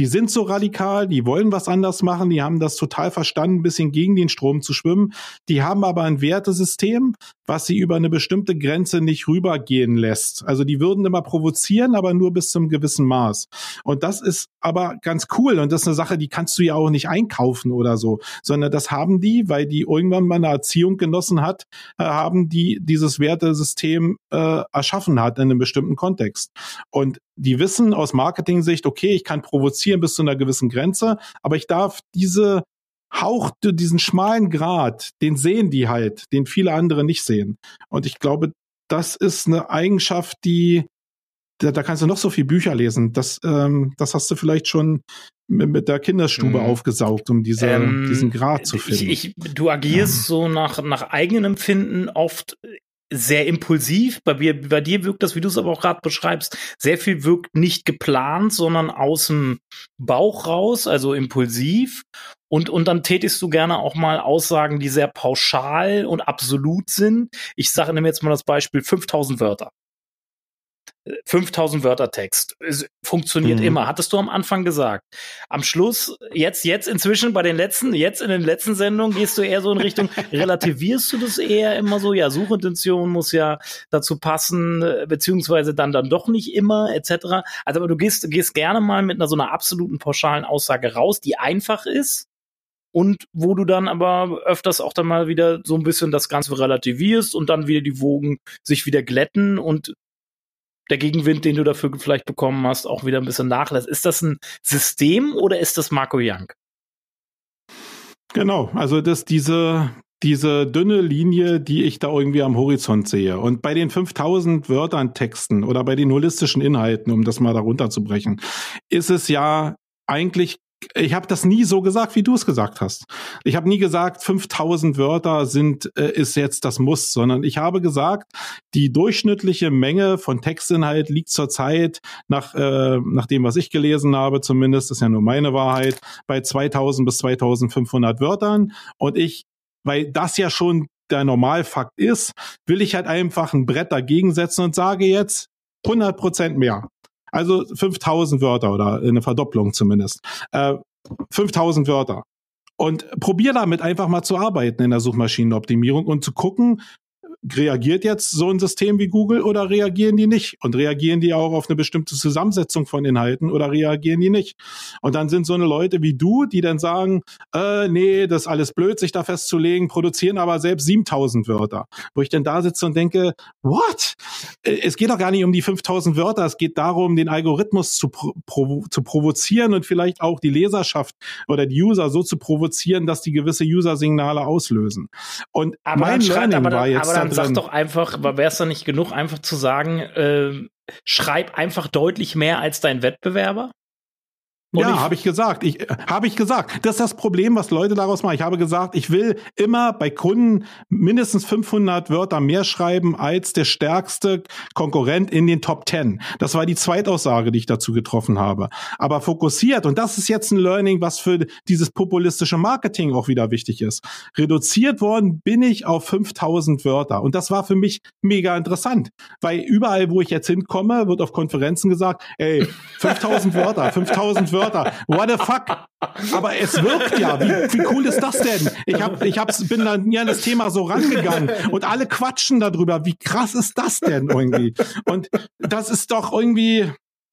die sind so radikal, die wollen was anders machen, die haben das total verstanden, ein bisschen gegen den Strom zu schwimmen. Die haben aber ein Wertesystem, was sie über eine bestimmte Grenze nicht rübergehen lässt. Also die würden immer provozieren, aber nur bis zum gewissen Maß. Und das ist aber ganz cool und das ist eine Sache, die kannst du ja auch nicht einkaufen oder so, sondern das haben die, weil die irgendwann mal eine Erziehung genossen hat, äh, haben die dieses Wertesystem äh, erschaffen hat in einem bestimmten Kontext. Und die wissen aus Marketing-Sicht, okay, ich kann provozieren bis zu einer gewissen Grenze, aber ich darf diese Hauch, diesen schmalen Grad, den sehen die halt, den viele andere nicht sehen. Und ich glaube, das ist eine Eigenschaft, die, da, da kannst du noch so viel Bücher lesen. Das, ähm, das hast du vielleicht schon mit, mit der Kinderstube mhm. aufgesaugt, um diese, ähm, diesen Grad zu finden. Ich, ich, du agierst ja. so nach, nach eigenem Empfinden oft sehr impulsiv. Bei, mir, bei dir wirkt das, wie du es aber auch gerade beschreibst, sehr viel wirkt nicht geplant, sondern aus dem Bauch raus, also impulsiv. Und, und dann tätigst du gerne auch mal Aussagen, die sehr pauschal und absolut sind. Ich sage, nehme jetzt mal das Beispiel 5000 Wörter. 5000 Wörter Text. Es funktioniert mhm. immer. Hattest du am Anfang gesagt. Am Schluss, jetzt, jetzt inzwischen bei den letzten, jetzt in den letzten Sendungen gehst du eher so in Richtung, relativierst du das eher immer so? Ja, Suchintention muss ja dazu passen, beziehungsweise dann dann doch nicht immer, etc. Also, aber du gehst, gehst gerne mal mit einer so einer absoluten pauschalen Aussage raus, die einfach ist. Und wo du dann aber öfters auch dann mal wieder so ein bisschen das Ganze relativierst und dann wieder die Wogen sich wieder glätten und der Gegenwind, den du dafür vielleicht bekommen hast, auch wieder ein bisschen nachlässt. Ist das ein System oder ist das Marco Young? Genau, also das diese diese dünne Linie, die ich da irgendwie am Horizont sehe. Und bei den 5000 Wörtern Texten oder bei den holistischen Inhalten, um das mal darunter zu brechen, ist es ja eigentlich ich habe das nie so gesagt, wie du es gesagt hast. Ich habe nie gesagt, 5000 Wörter sind äh, ist jetzt das Muss, sondern ich habe gesagt, die durchschnittliche Menge von Textinhalt liegt zurzeit nach äh, nach dem, was ich gelesen habe, zumindest ist ja nur meine Wahrheit, bei 2000 bis 2500 Wörtern und ich weil das ja schon der Normalfakt ist, will ich halt einfach ein Brett dagegen setzen und sage jetzt 100 Prozent mehr. Also 5000 Wörter oder eine Verdopplung zumindest. Äh, 5000 Wörter. Und probier damit einfach mal zu arbeiten in der Suchmaschinenoptimierung und zu gucken, reagiert jetzt so ein System wie Google oder reagieren die nicht? Und reagieren die auch auf eine bestimmte Zusammensetzung von Inhalten oder reagieren die nicht? Und dann sind so eine Leute wie du, die dann sagen, äh, nee, das ist alles blöd, sich da festzulegen, produzieren aber selbst 7000 Wörter. Wo ich dann da sitze und denke, what? Äh, es geht doch gar nicht um die 5000 Wörter, es geht darum, den Algorithmus zu, provo zu provozieren und vielleicht auch die Leserschaft oder die User so zu provozieren, dass die gewisse User-Signale auslösen. Und aber mein Learning war jetzt dann sag doch einfach, wäre es doch nicht genug, einfach zu sagen, äh, schreib einfach deutlich mehr als dein Wettbewerber? Und ja, habe ich gesagt. Ich habe ich gesagt. Das ist das Problem, was Leute daraus machen. Ich habe gesagt, ich will immer bei Kunden mindestens 500 Wörter mehr schreiben als der stärkste Konkurrent in den Top 10. Das war die Zweitaussage, die ich dazu getroffen habe. Aber fokussiert und das ist jetzt ein Learning, was für dieses populistische Marketing auch wieder wichtig ist. Reduziert worden bin ich auf 5000 Wörter und das war für mich mega interessant, weil überall, wo ich jetzt hinkomme, wird auf Konferenzen gesagt, ey, 5000 Wörter, 5000 Wörter Wörter. What the fuck? Aber es wirkt ja. Wie, wie cool ist das denn? Ich hab, ich hab's, bin dann ja an das Thema so rangegangen und alle quatschen darüber. Wie krass ist das denn irgendwie? Und das ist doch irgendwie,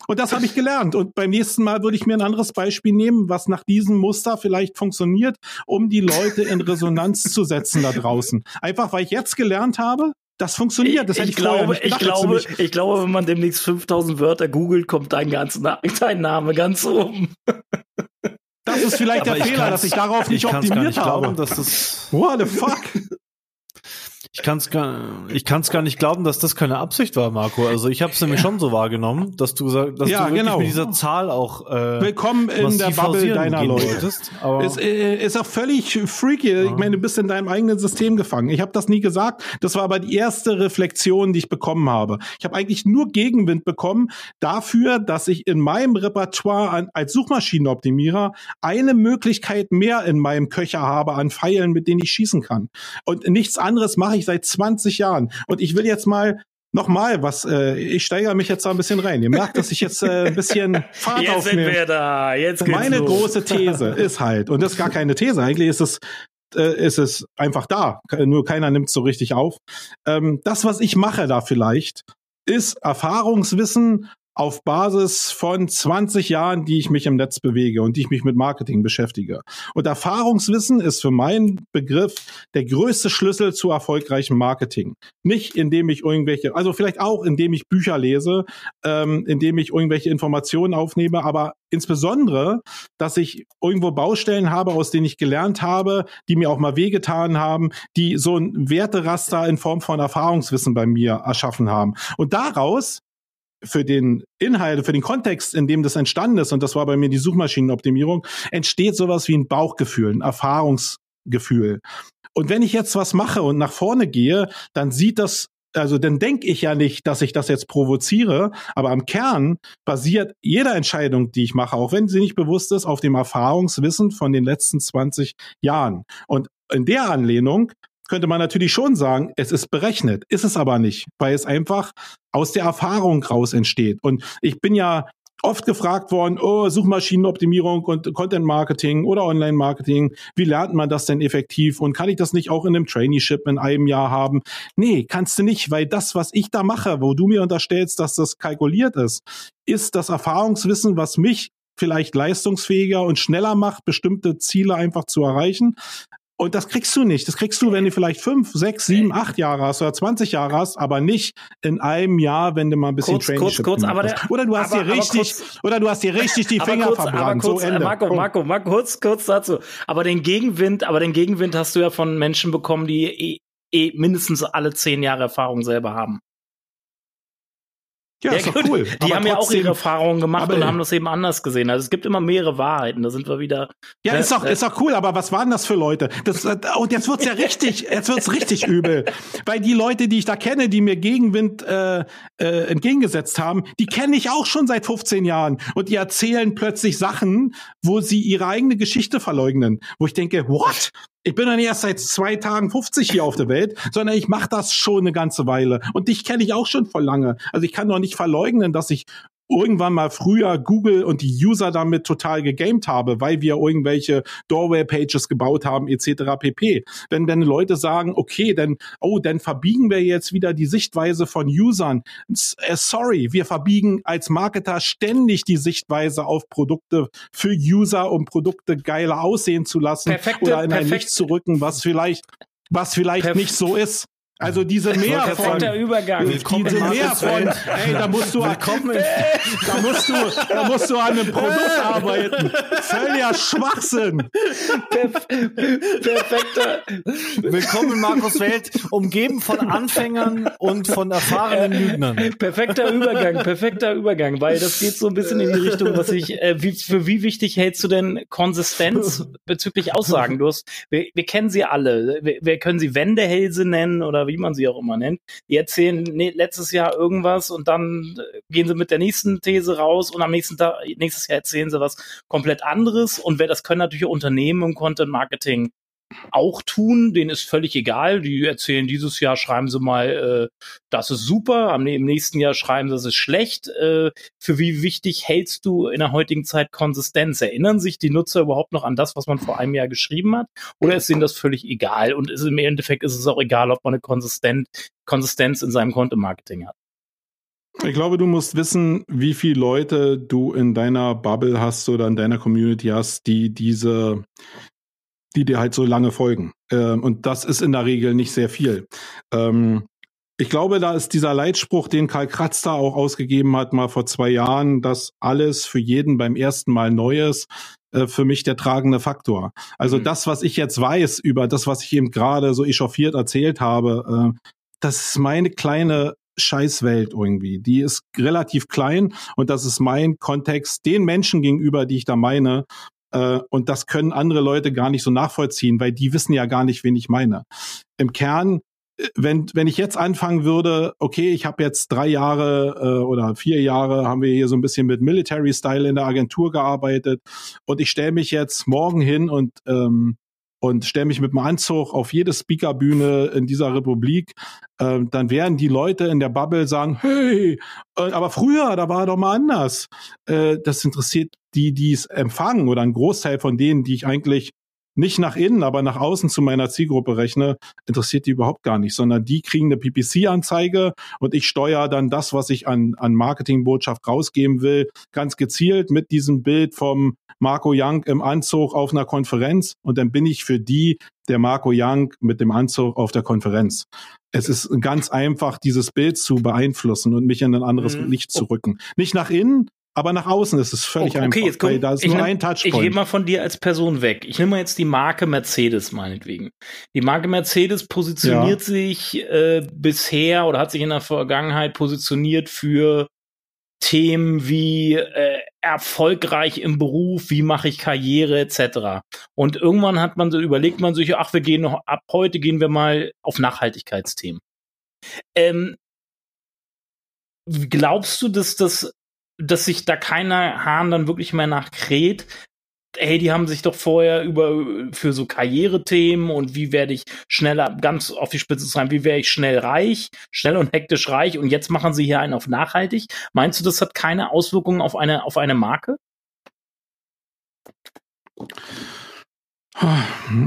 und das habe ich gelernt. Und beim nächsten Mal würde ich mir ein anderes Beispiel nehmen, was nach diesem Muster vielleicht funktioniert, um die Leute in Resonanz zu setzen da draußen. Einfach weil ich jetzt gelernt habe, Das funktioniert. Das ich, ich glaube, ich glaube, ich glaube, wenn man demnächst 5000 Wörter googelt, kommt dein ganz dein Name ganz oben. Das ist vielleicht Aber der Fehler, dass ich darauf nicht optimiert nicht habe. Glauben, dass das What the fuck? Ich kann es gar, ich kann's gar nicht glauben, dass das keine Absicht war, Marco. Also ich habe es nämlich schon so wahrgenommen, dass du gesagt, dass ja, du wirklich genau. mit dieser Zahl auch äh, willkommen in der Bubble deiner Leute. Wolltest, aber es äh, ist auch völlig freaky. Ja. Ich meine, du bist in deinem eigenen System gefangen. Ich habe das nie gesagt. Das war aber die erste Reflexion, die ich bekommen habe. Ich habe eigentlich nur Gegenwind bekommen dafür, dass ich in meinem Repertoire an, als Suchmaschinenoptimierer eine Möglichkeit mehr in meinem Köcher habe an Pfeilen, mit denen ich schießen kann. Und nichts anderes mache ich seit 20 Jahren. Und ich will jetzt mal Nochmal, was, äh, ich steigere mich jetzt da ein bisschen rein. Ihr merkt, dass ich jetzt äh, ein bisschen Fahrt jetzt aufnehme. Jetzt sind wir da. Jetzt geht's Meine los. große These ist halt, und das ist gar keine These, eigentlich ist es äh, ist es einfach da. Nur keiner nimmt es so richtig auf. Ähm, das, was ich mache da vielleicht, ist Erfahrungswissen auf Basis von 20 Jahren, die ich mich im Netz bewege und die ich mich mit Marketing beschäftige. Und Erfahrungswissen ist für meinen Begriff der größte Schlüssel zu erfolgreichem Marketing. Nicht indem ich irgendwelche, also vielleicht auch indem ich Bücher lese, ähm, indem ich irgendwelche Informationen aufnehme, aber insbesondere, dass ich irgendwo Baustellen habe, aus denen ich gelernt habe, die mir auch mal wehgetan haben, die so ein Werteraster in Form von Erfahrungswissen bei mir erschaffen haben. Und daraus für den Inhalt, für den Kontext, in dem das entstanden ist, und das war bei mir die Suchmaschinenoptimierung, entsteht sowas wie ein Bauchgefühl, ein Erfahrungsgefühl. Und wenn ich jetzt was mache und nach vorne gehe, dann sieht das also dann denke ich ja nicht, dass ich das jetzt provoziere, aber am Kern basiert jede Entscheidung, die ich mache, auch wenn sie nicht bewusst ist, auf dem Erfahrungswissen von den letzten 20 Jahren. Und in der Anlehnung könnte man natürlich schon sagen, es ist berechnet. Ist es aber nicht, weil es einfach aus der Erfahrung raus entsteht. Und ich bin ja oft gefragt worden, oh, Suchmaschinenoptimierung und Content Marketing oder Online Marketing, wie lernt man das denn effektiv und kann ich das nicht auch in einem Traineeship in einem Jahr haben? Nee, kannst du nicht, weil das, was ich da mache, wo du mir unterstellst, dass das kalkuliert ist, ist das Erfahrungswissen, was mich vielleicht leistungsfähiger und schneller macht, bestimmte Ziele einfach zu erreichen. Und das kriegst du nicht. Das kriegst du, wenn du vielleicht fünf, sechs, sieben, acht Jahre hast oder 20 Jahre hast, aber nicht in einem Jahr, wenn du mal ein bisschen kurz, kurz, kurz, aber der, Oder du hast aber, dir richtig, kurz, oder du hast dir richtig die Finger kurz, verbrannt. Kurz, so Ende. Marco, Marco, Marco, kurz, kurz dazu. Aber den Gegenwind, aber den Gegenwind hast du ja von Menschen bekommen, die eh, eh mindestens alle zehn Jahre Erfahrung selber haben. Ja, ja ist doch cool. Die aber haben trotzdem, ja auch ihre Erfahrungen gemacht und haben das eben anders gesehen. Also es gibt immer mehrere Wahrheiten. Da sind wir wieder. Ja, äh, ist doch, äh, ist doch cool. Aber was waren das für Leute? Das, äh, und jetzt wird's ja richtig, jetzt wird's richtig übel, weil die Leute, die ich da kenne, die mir Gegenwind äh, äh, entgegengesetzt haben, die kenne ich auch schon seit 15 Jahren und die erzählen plötzlich Sachen, wo sie ihre eigene Geschichte verleugnen. Wo ich denke, what? Ich bin nicht erst seit zwei Tagen 50 hier auf der Welt, sondern ich mache das schon eine ganze Weile. Und dich kenne ich auch schon vor lange. Also ich kann doch nicht verleugnen, dass ich irgendwann mal früher Google und die User damit total gegamed habe, weil wir irgendwelche Doorway-Pages gebaut haben etc. pp. Wenn wenn Leute sagen, okay, dann oh, dann verbiegen wir jetzt wieder die Sichtweise von Usern. Äh, sorry, wir verbiegen als Marketer ständig die Sichtweise auf Produkte für User, um Produkte geiler aussehen zu lassen perfekte, oder in perfekt. ein Licht zu rücken, was vielleicht was vielleicht Perf nicht so ist. Also diese mehr von Übergang. Willkommen diese mehr von ey, da musst du Willkommen da musst du da musst du an einem Produkt arbeiten. Völliger Schwachsinn. Perf perfekter Willkommen in Markus Welt, umgeben von Anfängern und von erfahrenen Lügnern. Perfekter Übergang, perfekter Übergang, weil das geht so ein bisschen in die Richtung, was ich äh, wie, für wie wichtig hältst du denn Konsistenz bezüglich Aussagen? Du hast wir, wir kennen sie alle. Wir, wir können sie Wendehälse nennen oder wie man sie auch immer nennt, die erzählen nee, letztes Jahr irgendwas und dann äh, gehen sie mit der nächsten These raus und am nächsten Tag, nächstes Jahr erzählen sie was komplett anderes. Und wer das können natürlich Unternehmen im Content Marketing auch tun, denen ist völlig egal. Die erzählen dieses Jahr, schreiben sie mal, äh, das ist super, am, im nächsten Jahr schreiben sie, das ist schlecht. Äh, für wie wichtig hältst du in der heutigen Zeit Konsistenz? Erinnern sich die Nutzer überhaupt noch an das, was man vor einem Jahr geschrieben hat? Oder ist ihnen das völlig egal? Und ist, im Endeffekt ist es auch egal, ob man eine Konsistent, Konsistenz in seinem Kontomarketing hat. Ich glaube, du musst wissen, wie viele Leute du in deiner Bubble hast oder in deiner Community hast, die diese die dir halt so lange folgen. Ähm, und das ist in der Regel nicht sehr viel. Ähm, ich glaube, da ist dieser Leitspruch, den Karl Kratz da auch ausgegeben hat, mal vor zwei Jahren, dass alles für jeden beim ersten Mal Neues äh, für mich der tragende Faktor. Also mhm. das, was ich jetzt weiß über das, was ich eben gerade so echauffiert erzählt habe, äh, das ist meine kleine Scheißwelt irgendwie. Die ist relativ klein und das ist mein Kontext den Menschen gegenüber, die ich da meine. Äh, und das können andere Leute gar nicht so nachvollziehen, weil die wissen ja gar nicht, wen ich meine. Im Kern wenn, wenn ich jetzt anfangen würde, okay, ich habe jetzt drei Jahre äh, oder vier Jahre haben wir hier so ein bisschen mit Military Style in der Agentur gearbeitet und ich stelle mich jetzt morgen hin und ähm, und stelle mich mit dem Anzug auf jede Speakerbühne in dieser Republik, äh, dann werden die Leute in der Bubble sagen, hey, äh, aber früher, da war doch mal anders. Äh, das interessiert die, die es empfangen oder ein Großteil von denen, die ich eigentlich nicht nach innen, aber nach außen zu meiner Zielgruppe rechne, interessiert die überhaupt gar nicht, sondern die kriegen eine PPC-Anzeige und ich steuere dann das, was ich an, an Marketingbotschaft rausgeben will, ganz gezielt mit diesem Bild vom Marco Young im Anzug auf einer Konferenz und dann bin ich für die der Marco Young mit dem Anzug auf der Konferenz. Es ist ganz einfach, dieses Bild zu beeinflussen und mich in ein anderes mhm. Licht zu rücken. Nicht nach innen, aber nach außen ist es völlig okay, einfach. Okay, jetzt komm, da ist nur nehm, ein Touchpoint. Ich gehe mal von dir als Person weg. Ich nehme mal jetzt die Marke Mercedes meinetwegen. Die Marke Mercedes positioniert ja. sich äh, bisher oder hat sich in der Vergangenheit positioniert für Themen wie äh, erfolgreich im Beruf, wie mache ich Karriere etc. Und irgendwann hat man so überlegt man sich, ach, wir gehen noch ab heute gehen wir mal auf Nachhaltigkeitsthemen. Ähm, glaubst du, dass das dass sich da keiner Hahn dann wirklich mehr nachkräht. Hey, die haben sich doch vorher über für so Karrierethemen und wie werde ich schneller, ganz auf die Spitze zu rein, wie werde ich schnell reich, schnell und hektisch reich und jetzt machen sie hier einen auf nachhaltig. Meinst du, das hat keine Auswirkungen auf eine, auf eine Marke?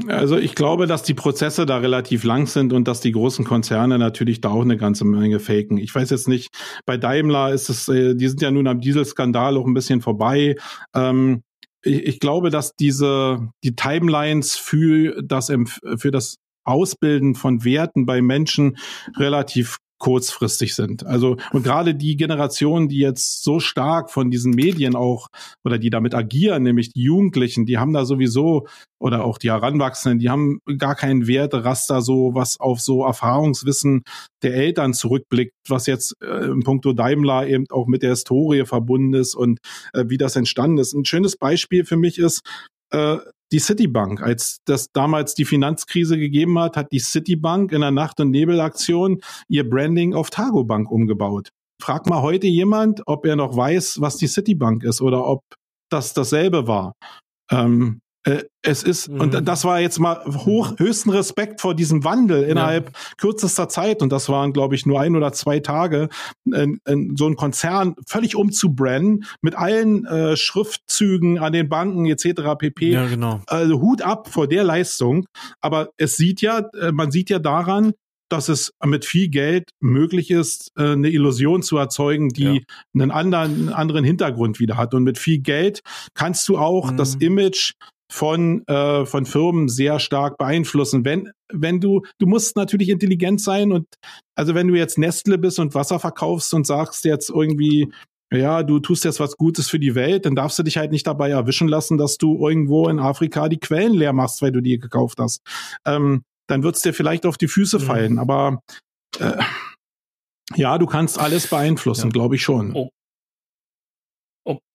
Also ich glaube, dass die Prozesse da relativ lang sind und dass die großen Konzerne natürlich da auch eine ganze Menge faken. Ich weiß jetzt nicht, bei Daimler ist es, äh, die sind ja nun am Dieselskandal auch ein bisschen vorbei. Ähm, ich, ich glaube, dass diese die Timelines für das für das Ausbilden von Werten bei Menschen relativ kurzfristig sind. Also und gerade die Generation, die jetzt so stark von diesen Medien auch oder die damit agieren, nämlich die Jugendlichen, die haben da sowieso oder auch die Heranwachsenden, die haben gar keinen Werteraster so, was auf so Erfahrungswissen der Eltern zurückblickt, was jetzt äh, im Punkto Daimler eben auch mit der Historie verbunden ist und äh, wie das entstanden ist. Ein schönes Beispiel für mich ist, äh, die Citibank. Als das damals die Finanzkrise gegeben hat, hat die Citibank in der Nacht- und Nebelaktion ihr Branding auf Targobank umgebaut. Frag mal heute jemand, ob er noch weiß, was die Citibank ist oder ob das dasselbe war. Ähm, äh, es ist, mhm. und das war jetzt mal hoch, höchsten Respekt vor diesem Wandel innerhalb ja. kürzester Zeit, und das waren, glaube ich, nur ein oder zwei Tage, in, in so ein Konzern völlig umzubranden, mit allen äh, Schriftzügen an den Banken etc. pp. Ja, genau. Also Hut ab vor der Leistung. Aber es sieht ja, äh, man sieht ja daran, dass es mit viel Geld möglich ist, äh, eine Illusion zu erzeugen, die ja. einen anderen, einen anderen Hintergrund wieder hat. Und mit viel Geld kannst du auch mhm. das Image von, äh, von Firmen sehr stark beeinflussen. Wenn, wenn du, du musst natürlich intelligent sein und also wenn du jetzt Nestle bist und Wasser verkaufst und sagst jetzt irgendwie, ja, du tust jetzt was Gutes für die Welt, dann darfst du dich halt nicht dabei erwischen lassen, dass du irgendwo in Afrika die Quellen leer machst, weil du die gekauft hast. Ähm, dann wird's dir vielleicht auf die Füße mhm. fallen, aber äh, ja, du kannst alles beeinflussen, ja. glaube ich schon. Oh.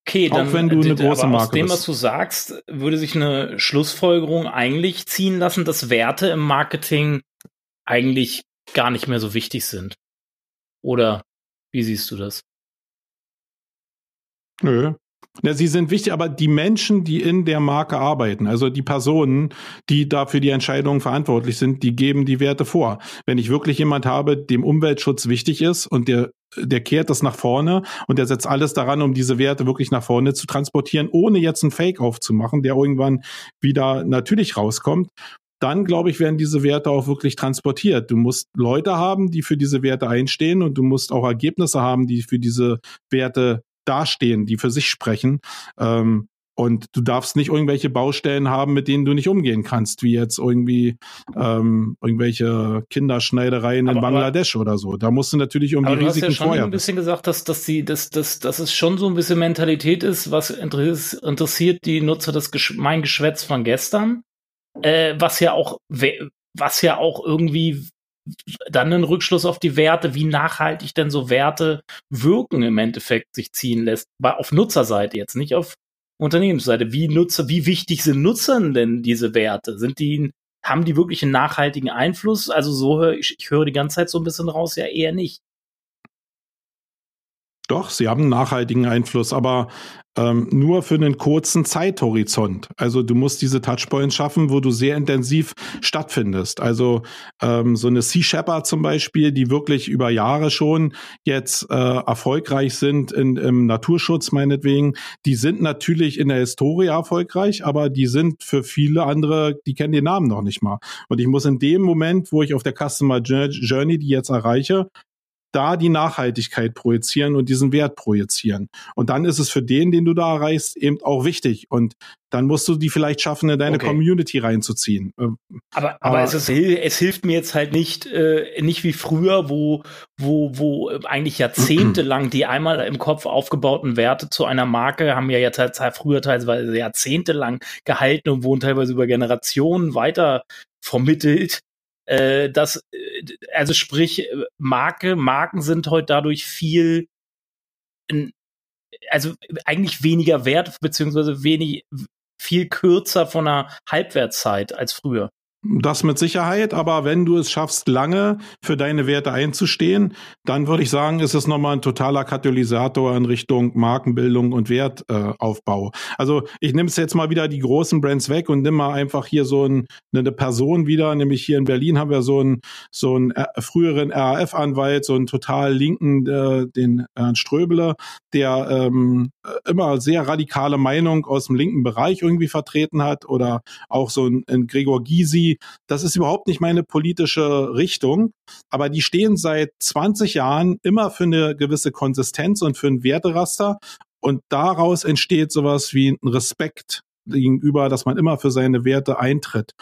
Okay, dann, auch wenn du eine große Marke aus dem, was du sagst, würde sich eine Schlussfolgerung eigentlich ziehen lassen, dass Werte im Marketing eigentlich gar nicht mehr so wichtig sind. Oder wie siehst du das? Nö, ja, sie sind wichtig, aber die Menschen, die in der Marke arbeiten, also die Personen, die dafür die Entscheidungen verantwortlich sind, die geben die Werte vor. Wenn ich wirklich jemand habe, dem Umweltschutz wichtig ist und der der kehrt das nach vorne und der setzt alles daran, um diese Werte wirklich nach vorne zu transportieren, ohne jetzt einen Fake aufzumachen, der irgendwann wieder natürlich rauskommt. Dann, glaube ich, werden diese Werte auch wirklich transportiert. Du musst Leute haben, die für diese Werte einstehen und du musst auch Ergebnisse haben, die für diese Werte dastehen, die für sich sprechen. Ähm, Und du darfst nicht irgendwelche Baustellen haben, mit denen du nicht umgehen kannst, wie jetzt irgendwie ähm, irgendwelche Kinderschneidereien aber, in Bangladesch aber, oder so. Da musst du natürlich um die Risiken vorher. Du hast ja schon ein bisschen gesagt, dass, dass, die, dass, dass, dass es schon so ein bisschen Mentalität ist, was interessiert die Nutzer das mein Geschwätz von gestern, äh, was ja auch was ja auch irgendwie dann einen Rückschluss auf die Werte, wie nachhaltig denn so Werte wirken im Endeffekt sich ziehen lässt. Auf Nutzerseite jetzt, nicht auf Unternehmensseite. Wie Nutzer, wie wichtig sind Nutzern denn diese Werte? Sind die, haben die wirklich einen nachhaltigen Einfluss? Also so höre ich, ich höre die ganze Zeit so ein bisschen raus, ja eher nicht. Doch, sie haben einen nachhaltigen Einfluss, aber ähm, nur für einen kurzen Zeithorizont. Also du musst diese Touchpoints schaffen, wo du sehr intensiv stattfindest. Also ähm, so eine Sea Shepherd zum Beispiel, die wirklich über Jahre schon jetzt äh, erfolgreich sind in, im Naturschutz meinetwegen, die sind natürlich in der Historie erfolgreich, aber die sind für viele andere, die kennen den Namen noch nicht mal. Und ich muss in dem Moment, wo ich auf der Customer Journey die jetzt erreiche, da die Nachhaltigkeit projizieren und diesen Wert projizieren. Und dann ist es für den, den du da erreichst, eben auch wichtig. Und dann musst du die vielleicht schaffen, in deine okay. Community reinzuziehen. Ähm, aber, aber, aber es, ist, es, hilft mir jetzt halt nicht, äh, nicht wie früher, wo, wo, wo eigentlich jahrzehntelang die einmal im Kopf aufgebauten Werte zu einer Marke haben ja jetzt halt früher teilweise jahrzehntelang gehalten und wurden teilweise über Generationen weiter vermittelt äh, das, äh, also sprich, äh, Marke, Marken sind heute dadurch viel, also eigentlich weniger wert, beziehungsweise wenig, viel kürzer von einer Halbwertszeit als früher. Das mit Sicherheit, aber wenn du es schaffst, lange für deine Werte einzustehen, dann würde ich sagen, ist es nochmal ein totaler Katalysator in Richtung Markenbildung und Wertaufbau. Äh, also ich nehme es jetzt mal wieder die großen Brands weg und nimm mal einfach hier so ein, eine Person wieder, nämlich hier in Berlin haben wir so einen so einen äh, früheren RAF-Anwalt, so einen total linken, äh, den Ernst Ströbele, der ähm, immer sehr radikale Meinung aus dem linken Bereich irgendwie vertreten hat oder auch so ein, ein Gregor Gysi, das ist überhaupt nicht meine politische Richtung, aber die stehen seit 20 Jahren immer für eine gewisse Konsistenz und für ein Werteraster und daraus entsteht sowas wie ein Respekt gegenüber, dass man immer für seine Werte eintritt.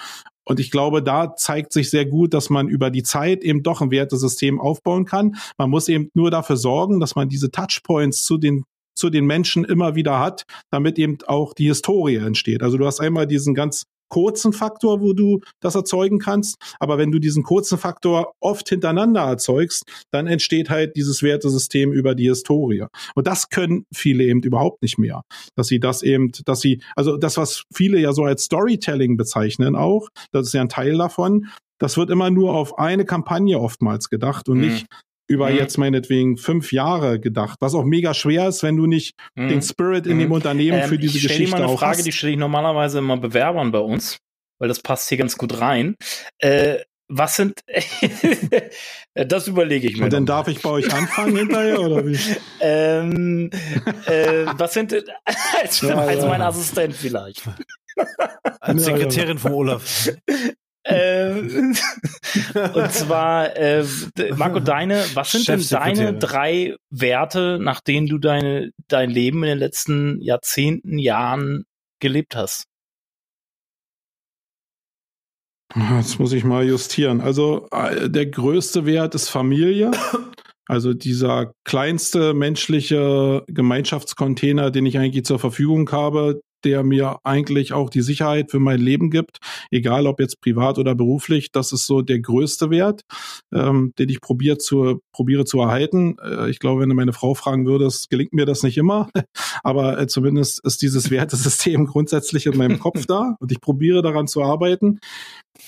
Und ich glaube, da zeigt sich sehr gut, dass man über die Zeit eben doch ein Wertesystem aufbauen kann. Man muss eben nur dafür sorgen, dass man diese Touchpoints zu den zu den Menschen immer wieder hat, damit eben auch die Historie entsteht. Also du hast einmal diesen ganz kurzen Faktor, wo du das erzeugen kannst. Aber wenn du diesen kurzen Faktor oft hintereinander erzeugst, dann entsteht halt dieses Wertesystem über die Historie. Und das können viele eben überhaupt nicht mehr. Dass sie das eben, dass sie, also das, was viele ja so als Storytelling bezeichnen auch, das ist ja ein Teil davon, das wird immer nur auf eine Kampagne oftmals gedacht und mhm. nicht über mhm. jetzt meinetwegen fünf Jahre gedacht, was auch mega schwer ist, wenn du nicht mhm. den Spirit in dem mhm. Unternehmen ähm, für diese Geschichte Ich stelle mal eine Frage, hast. die stelle ich normalerweise immer Bewerbern bei uns, weil das passt hier ganz gut rein. Äh, was sind, das überlege ich mir. Und dann darf ich bei euch anfangen hinterher, oder wie? ähm, äh, was sind, als, ja, als ja. mein Assistent vielleicht. Als Sekretärin von Olaf. Ähm, und zwar, äh, Marco, deine, was sind denn deine drei Werte, nach denen du deine, dein Leben in den letzten Jahrzehnten, Jahren gelebt hast? Jetzt muss ich mal justieren. Also äh, der größte Wert ist Familie. Also dieser kleinste menschliche Gemeinschaftscontainer, den ich eigentlich zur Verfügung habe, der mir eigentlich auch die Sicherheit für mein Leben gibt, egal ob jetzt privat oder beruflich. Das ist so der größte Wert, ähm, den ich probiere zu, probiere zu erhalten. Äh, ich glaube, wenn du meine Frau fragen würdest, gelingt mir das nicht immer, aber äh, zumindest ist dieses Wertesystem grundsätzlich in meinem Kopf da und ich probiere daran zu arbeiten.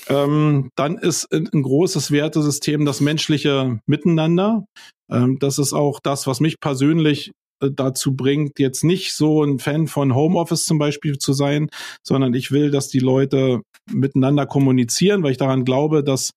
Ähm, dann ist ein, ein großes Wertesystem das menschliche Miteinander. Ähm, das ist auch das, was mich persönlich dazu bringt, jetzt nicht so ein Fan von Homeoffice zum Beispiel zu sein, sondern ich will, dass die Leute miteinander kommunizieren, weil ich daran glaube, dass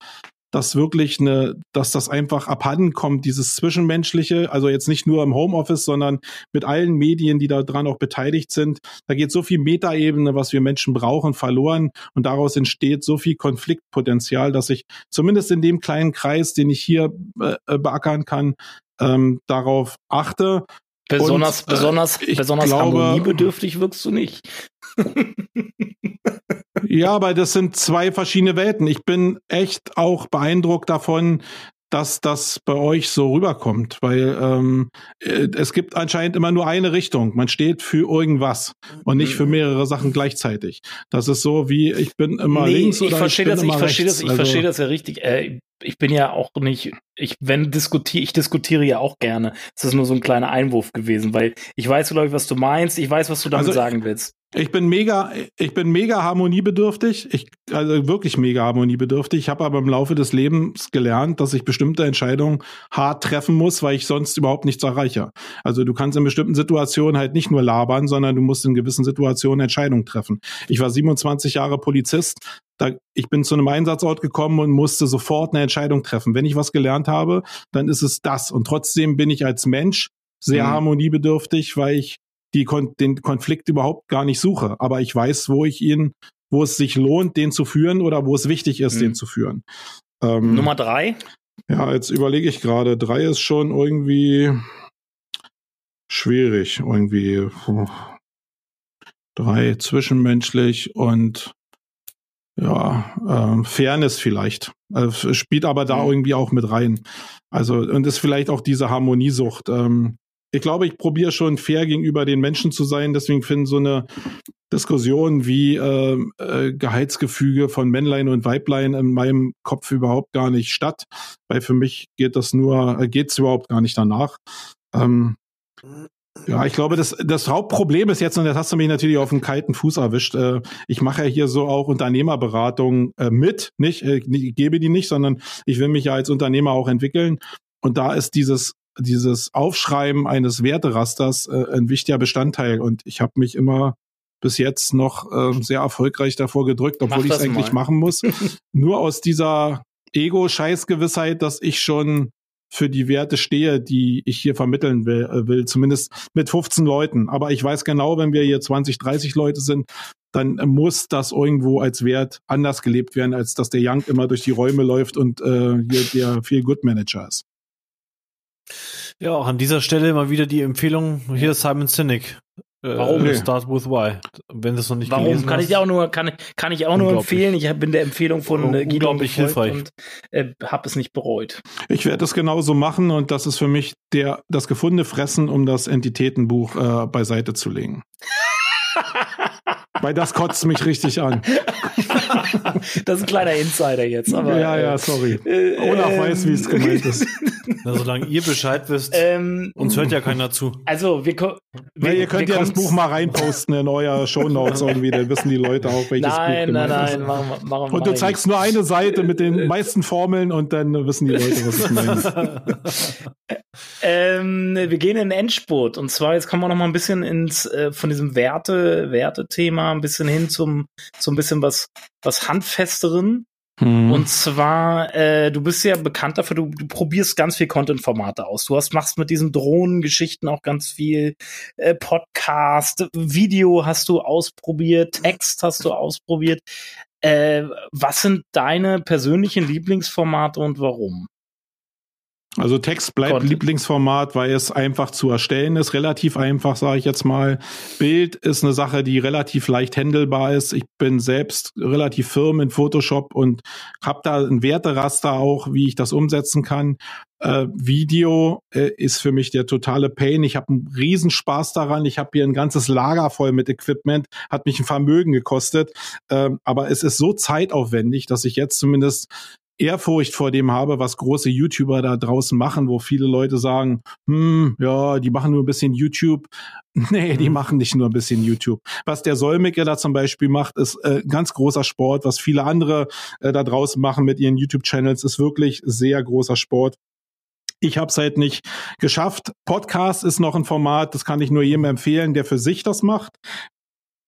das wirklich eine, dass das einfach abhanden kommt, dieses Zwischenmenschliche, also jetzt nicht nur im Homeoffice, sondern mit allen Medien, die da dran auch beteiligt sind. Da geht so viel Metaebene, was wir Menschen brauchen, verloren. Und daraus entsteht so viel Konfliktpotenzial, dass ich zumindest in dem kleinen Kreis, den ich hier äh, beackern kann, ähm, darauf achte Besonders, Und, äh, besonders, besonders glaube, harmoniebedürftig wirkst du nicht. ja, aber das sind zwei verschiedene Welten. Ich bin echt auch beeindruckt davon, dass das bei euch so rüberkommt, weil ähm, äh, es gibt anscheinend immer nur eine Richtung. Man steht für irgendwas und nicht für mhm. mehrere Sachen gleichzeitig. Das ist so wie ich bin immer nee, links oder ich verstehe ich das, ich verstehe das, also, verstehe das ja richtig. Äh, ich bin ja auch nicht, ich wenn diskutiere, ich diskutiere ja auch gerne. Es ist nur so ein kleiner Einwurf gewesen, weil ich weiß, glaube ich, was du meinst. Ich weiß, was du damit also, sagen willst. Ich bin mega, ich bin mega harmoniebedürftig. Ich, also wirklich mega harmoniebedürftig. Ich habe aber im Laufe des Lebens gelernt, dass ich bestimmte Entscheidungen hart treffen muss, weil ich sonst überhaupt nichts erreiche. Also du kannst in bestimmten Situationen halt nicht nur labern, sondern du musst in gewissen Situationen Entscheidungen treffen. Ich war 27 Jahre Polizist. Da, ich bin zu einem Einsatzort gekommen und musste sofort eine Entscheidung treffen. Wenn ich was gelernt habe, dann ist es das. Und trotzdem bin ich als Mensch sehr mhm. harmoniebedürftig, weil ich die den Konflikt überhaupt gar nicht suche. Aber ich weiß, wo ich ihn, wo es sich lohnt, den zu führen oder wo es wichtig ist, mhm. den zu führen. Ähm, Nummer drei? Ja, jetzt überlege ich gerade. Drei ist schon irgendwie schwierig. Irgendwie puh. drei zwischenmenschlich und ja, äh, Fairness vielleicht. Also, spielt aber da mhm. irgendwie auch mit rein. Also, und ist vielleicht auch diese Harmoniesucht. Ähm, ich glaube, ich probiere schon fair gegenüber den Menschen zu sein. Deswegen finden so eine Diskussion wie äh, äh, Gehaltsgefüge von Männlein und Weiblein in meinem Kopf überhaupt gar nicht statt, weil für mich geht das nur, äh, geht's überhaupt gar nicht danach. Ähm, ja, ich glaube, das, das Hauptproblem ist jetzt, und das hast du mich natürlich auf den kalten Fuß erwischt, äh, ich mache ja hier so auch Unternehmerberatung äh, mit, nicht, äh, ich gebe die nicht, sondern ich will mich ja als Unternehmer auch entwickeln. Und da ist dieses dieses Aufschreiben eines Werterasters äh, ein wichtiger Bestandteil. Und ich habe mich immer bis jetzt noch äh, sehr erfolgreich davor gedrückt, obwohl ich es eigentlich machen muss. Nur aus dieser Ego-Scheißgewissheit, dass ich schon für die Werte stehe, die ich hier vermitteln will, äh, will, zumindest mit 15 Leuten. Aber ich weiß genau, wenn wir hier 20, 30 Leute sind, dann muss das irgendwo als Wert anders gelebt werden, als dass der Young immer durch die Räume läuft und äh, hier der Feel Good Manager ist. Ja, auch an dieser Stelle mal wieder die Empfehlung, hier Simon Sinek. Äh, Warum? Äh, Start with Why. Wenn du es noch nicht Warum? gelesen kann hast. ich auch nur, kann, kann ich auch nur empfehlen. Ich bin der Empfehlung von äh, Guido hilfreich und äh, habe es nicht bereut. Ich werde es genauso machen und das ist für mich der, das gefundene Fressen, um das Entitätenbuch äh, beiseite zu legen. Weil das kotzt mich richtig an. das ist ein kleiner Insider jetzt. Aber, ja, ja, sorry. Äh, Olaf ähm, weiß, wie es gemeint ist. Na, solange ihr Bescheid wisst, ähm, uns hört ja keiner zu. Also, wir, wir, ihr könnt ja das Buch mal reinposten in euer Shownotes irgendwie, dann wissen die Leute auch, welches nein, Buch Nein, nein, nein, machen wir. Und du zeigst nur eine Seite mit den meisten Formeln und dann wissen die Leute, was ich meine. ähm, wir gehen in den Endspurt und zwar jetzt kommen wir noch mal ein bisschen ins äh, von diesem Werte Wertethema ein bisschen hin zum zum bisschen was was handfesteren hm. Und zwar, äh, du bist ja bekannt dafür, du, du probierst ganz viel Content-Formate aus. Du hast, machst mit diesen Drohnengeschichten auch ganz viel äh, Podcast, Video hast du ausprobiert, Text hast du ausprobiert. Äh, was sind deine persönlichen Lieblingsformate und warum? Also Text bleibt Content. Lieblingsformat, weil es einfach zu erstellen ist, relativ einfach, sage ich jetzt mal. Bild ist eine Sache, die relativ leicht handelbar ist. Ich bin selbst relativ firm in Photoshop und habe da ein Werteraster auch, wie ich das umsetzen kann. Äh, Video äh, ist für mich der totale Pain. Ich habe einen Riesenspaß daran. Ich habe hier ein ganzes Lager voll mit Equipment, hat mich ein Vermögen gekostet. Äh, aber es ist so zeitaufwendig, dass ich jetzt zumindest Ehrfurcht vor dem habe, was große YouTuber da draußen machen, wo viele Leute sagen, hm, ja, die machen nur ein bisschen YouTube. Nee, die mhm. machen nicht nur ein bisschen YouTube. Was der Solmecke da zum Beispiel macht, ist äh, ganz großer Sport. Was viele andere äh, da draußen machen mit ihren YouTube-Channels, ist wirklich sehr großer Sport. Ich habe es halt nicht geschafft. Podcast ist noch ein Format, das kann ich nur jedem empfehlen, der für sich das macht.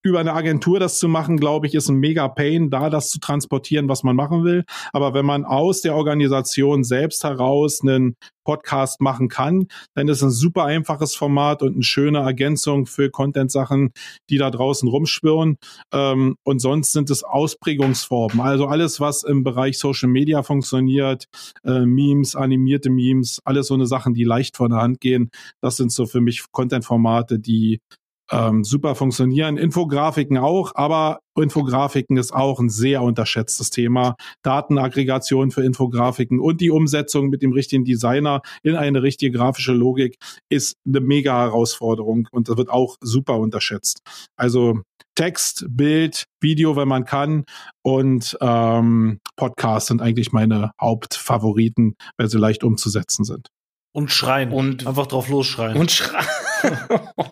Über eine Agentur das zu machen, glaube ich, ist ein mega Pain, da das zu transportieren, was man machen will. Aber wenn man aus der Organisation selbst heraus einen Podcast machen kann, dann ist es ein super einfaches Format und eine schöne Ergänzung für Content-Sachen, die da draußen rumschwirren. Ähm, und sonst sind es Ausprägungsformen. Also alles, was im Bereich Social Media funktioniert, äh, Memes, animierte Memes, alles so eine Sachen, die leicht von der Hand gehen. Das sind so für mich Content-Formate, die ähm, super funktionieren. Infografiken auch, aber Infografiken ist auch ein sehr unterschätztes Thema. Datenaggregation für Infografiken und die Umsetzung mit dem richtigen Designer in eine richtige grafische Logik ist eine mega Herausforderung und das wird auch super unterschätzt. Also Text, Bild, Video, wenn man kann und ähm, Podcast sind eigentlich meine Hauptfavoriten, weil sie leicht umzusetzen sind. Und schreien. Und einfach drauf losschreien. Und schreien.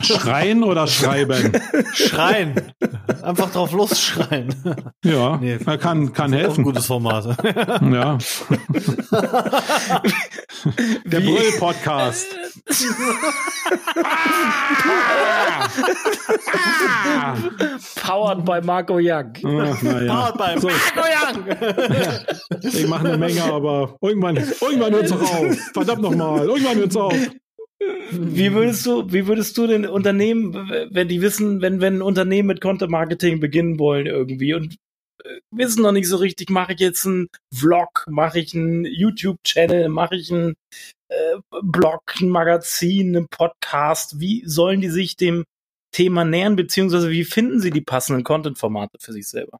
Schreien oder schreiben? Schreien. Einfach drauf losschreien. Ja, nee, kann, kann helfen. ein gutes Format. ja. Der Brüll-Podcast. Powered by Marco Young. Ach, ja. Powered by so. Marco Young. Ich mache eine Menge, aber irgendwann, irgendwann hört es auf. Verdammt nochmal, irgendwann hört es auf. Wie würdest du, wie würdest du den Unternehmen, wenn die wissen, wenn, wenn Unternehmen mit Content Marketing beginnen wollen irgendwie und äh, wissen noch nicht so richtig, mache ich jetzt einen Vlog, mache ich einen YouTube-Channel, mache ich einen äh, Blog, ein Magazin, einen Podcast, wie sollen die sich dem Thema nähern, beziehungsweise wie finden sie die passenden Content-Formate für sich selber?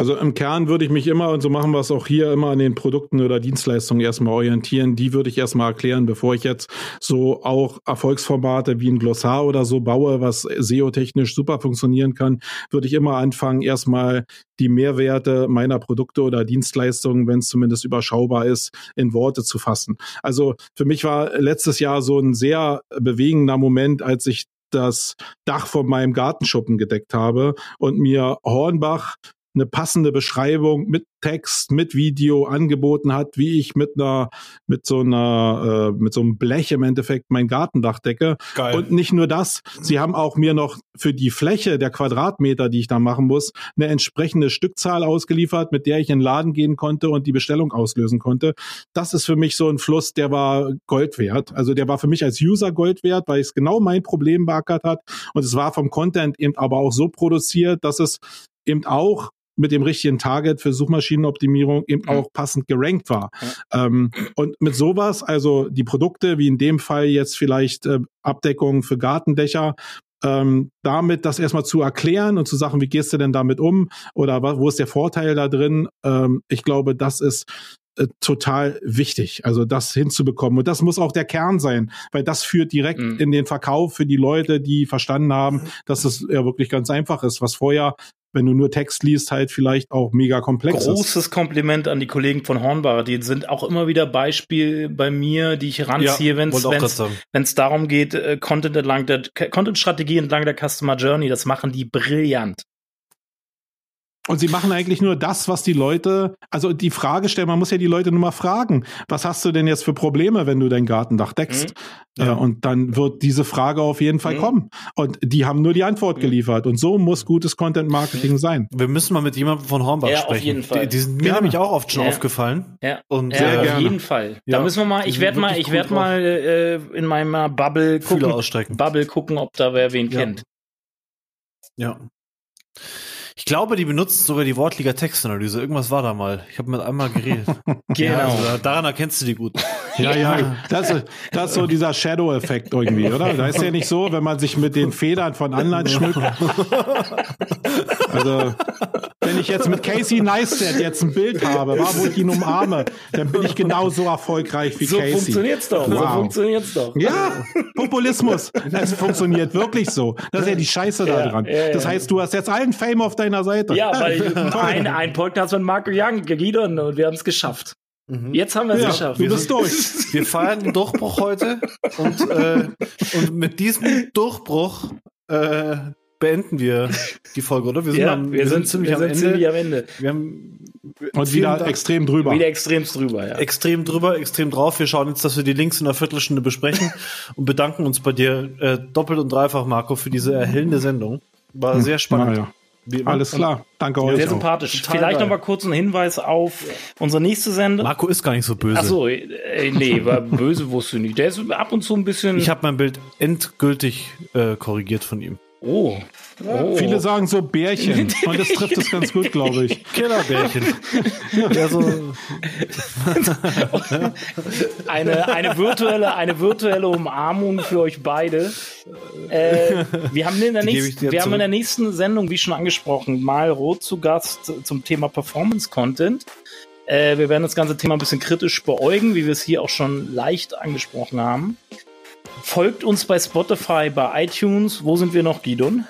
Also im Kern würde ich mich immer, und so machen wir es auch hier, immer an den Produkten oder Dienstleistungen erstmal orientieren. Die würde ich erstmal erklären, bevor ich jetzt so auch Erfolgsformate wie ein Glossar oder so baue, was SEO-technisch super funktionieren kann, würde ich immer anfangen, erstmal die Mehrwerte meiner Produkte oder Dienstleistungen, wenn es zumindest überschaubar ist, in Worte zu fassen. Also für mich war letztes Jahr so ein sehr bewegender Moment, als ich das Dach von meinem Gartenschuppen gedeckt habe und mir Hornbach eine passende Beschreibung mit Text, mit Video angeboten hat, wie ich mit einer, mit so einer, äh, mit so einem Blech im Endeffekt mein Gartendach decke. Geil. Und nicht nur das, sie haben auch mir noch für die Fläche der Quadratmeter, die ich da machen muss, eine entsprechende Stückzahl ausgeliefert, mit der ich in den Laden gehen konnte und die Bestellung auslösen konnte. Das ist für mich so ein Fluss, der war Gold wert. Also der war für mich als User Gold wert, weil es genau mein Problem beackert hat. Und es war vom Content eben aber auch so produziert, dass es eben auch mit dem richtigen Target für Suchmaschinenoptimierung eben mhm. auch passend gerankt war. Ähm, und mit sowas, also die Produkte, wie in dem Fall jetzt vielleicht äh, Abdeckung für Gartendächer, ähm, damit das erstmal zu erklären und zu sagen, wie gehst du denn damit um oder wo ist der Vorteil da drin? Ähm, ich glaube, das ist äh, total wichtig, also das hinzubekommen. Und das muss auch der Kern sein, weil das führt direkt mhm. in den Verkauf für die Leute, die verstanden haben, dass es ja wirklich ganz einfach ist, was vorher wenn du nur Text liest, halt vielleicht auch mega komplex Großes ist. Kompliment an die Kollegen von Hornbach. Die sind auch immer wieder Beispiel bei mir, die ich ranziehe, ja, wenn es darum geht, äh, Content entlang der Content-Strategie entlang der Customer Journey. Das machen die brillant. Und sie machen eigentlich nur das, was die Leute, also die Frage stellen, man muss ja die Leute nur mal fragen, was hast du denn jetzt für Probleme, wenn du dein Gartendach deckst? Mhm. Ja. Äh, und dann wird diese Frage auf jeden Fall mhm. kommen. Und die haben nur die Antwort mhm. geliefert. Und so muss gutes Content Marketing mhm. sein. Wir müssen mal mit jemandem von Hornbach ja, sprechen. Auf jeden Fall. Die, die sind mir nämlich auch oft schon ja. aufgefallen. Ja, und ja, sehr auf gerne. jeden Fall. Da müssen wir mal, ich werde mal, ich werde mal äh, in meiner Bubble gucken, Bubble gucken, ob da wer wen kennt. Ja. Ich glaube, die benutzen sogar die Wortliga Textanalyse. Irgendwas war da mal. Ich habe mit einmal geredet. genau. Ja, also daran erkennst du die gut. Ja, ja. Das, ist, das ist so dieser Shadow-Effekt irgendwie, oder? Da ist ja nicht so, wenn man sich mit den Federn von anderen schmückt. Also, wenn ich jetzt mit Casey Neistat jetzt ein Bild habe, wo ich ihn umarme, dann bin ich genauso erfolgreich wie so Casey. So funktioniert's doch. Wow. So funktioniert's doch. Ja, Populismus. Es funktioniert wirklich so. Das ist ja die Scheiße ja, da dran. Ja, das heißt, du hast jetzt allen Fame auf deiner Seite. Ja, weil ein, ein Podcast von Marco Young, Gidon, und wir haben es geschafft. Mhm. Jetzt haben wir es ja, geschafft. Du bist durch. Wir feiern den Durchbruch heute und, äh, und mit diesem Durchbruch äh, beenden wir die Folge, oder? Wir sind, ja, am, wir, wir sind, ziemlich, wir am sind ziemlich, am Ende. Wir haben und wieder Dank. extrem drüber. Wieder extrem drüber, ja. Extrem drüber, extrem drauf. Wir schauen jetzt, dass wir die Links in einer Viertelstunde besprechen und bedanken uns bei dir äh, doppelt und dreifach, Marco, für diese erhellende Sendung. War hm. sehr spannend. Ja. Alles klar. Danke euch. Sehr sympathisch. Total Vielleicht noch mal kurz einen Hinweis auf unsere nächste Sendung. Marco ist gar nicht so böse. Achso, äh, nee, war böse wusste du nicht. Der ist ab und zu ein bisschen. Ich habe mein Bild endgültig äh, korrigiert von ihm. Oh. Oh. Viele sagen so Bärchen. Und das trifft es ganz gut, glaube ich. Killerbärchen. ja, so. eine, eine, virtuelle, eine virtuelle Umarmung für euch beide. Äh, wir haben, in der, nächsten, wir haben in der nächsten Sendung, wie schon angesprochen, mal Rot zu Gast zum Thema Performance Content. Äh, wir werden das ganze Thema ein bisschen kritisch beäugen, wie wir es hier auch schon leicht angesprochen haben. Folgt uns bei Spotify, bei iTunes. Wo sind wir noch, Gidon?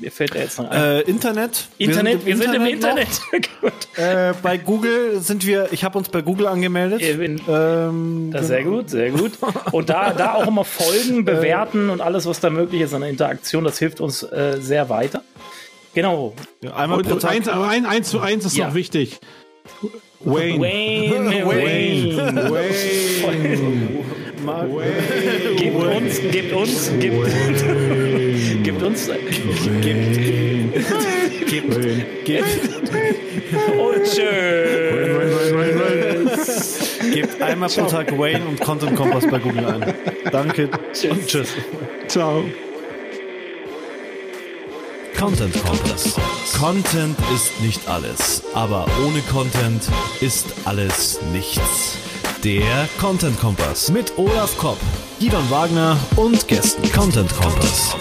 Mir fällt er jetzt noch ein. Äh, Internet. Internet, wir sind im Internet. Sind im Internet. äh, bei Google sind wir, ich habe uns bei Google angemeldet. Ähm, das sehr gut, sehr gut. Und da, da auch immer folgen, bewerten und alles, was da möglich ist an der Interaktion, das hilft uns äh, sehr weiter. Genau. Ja, einmal und, pro Tag. Eins, aber ein, eins zu eins ist ja. noch wichtig. Wayne. Wayne. Wayne. Wayne. Wayne. Gebt uns, gebt uns, gebt, gebt uns, gebt, gebt, gebt, und tschüss. Gebt einmal pro Tag Wayne und Content Kompass bei Google ein. Danke tschüss. und tschüss. Ciao. Content Kompass. Content ist nicht alles, aber ohne Content ist alles nichts. Der Content Kompass mit Olaf Kopp, Gidon Wagner und Gästen. Content Kompass.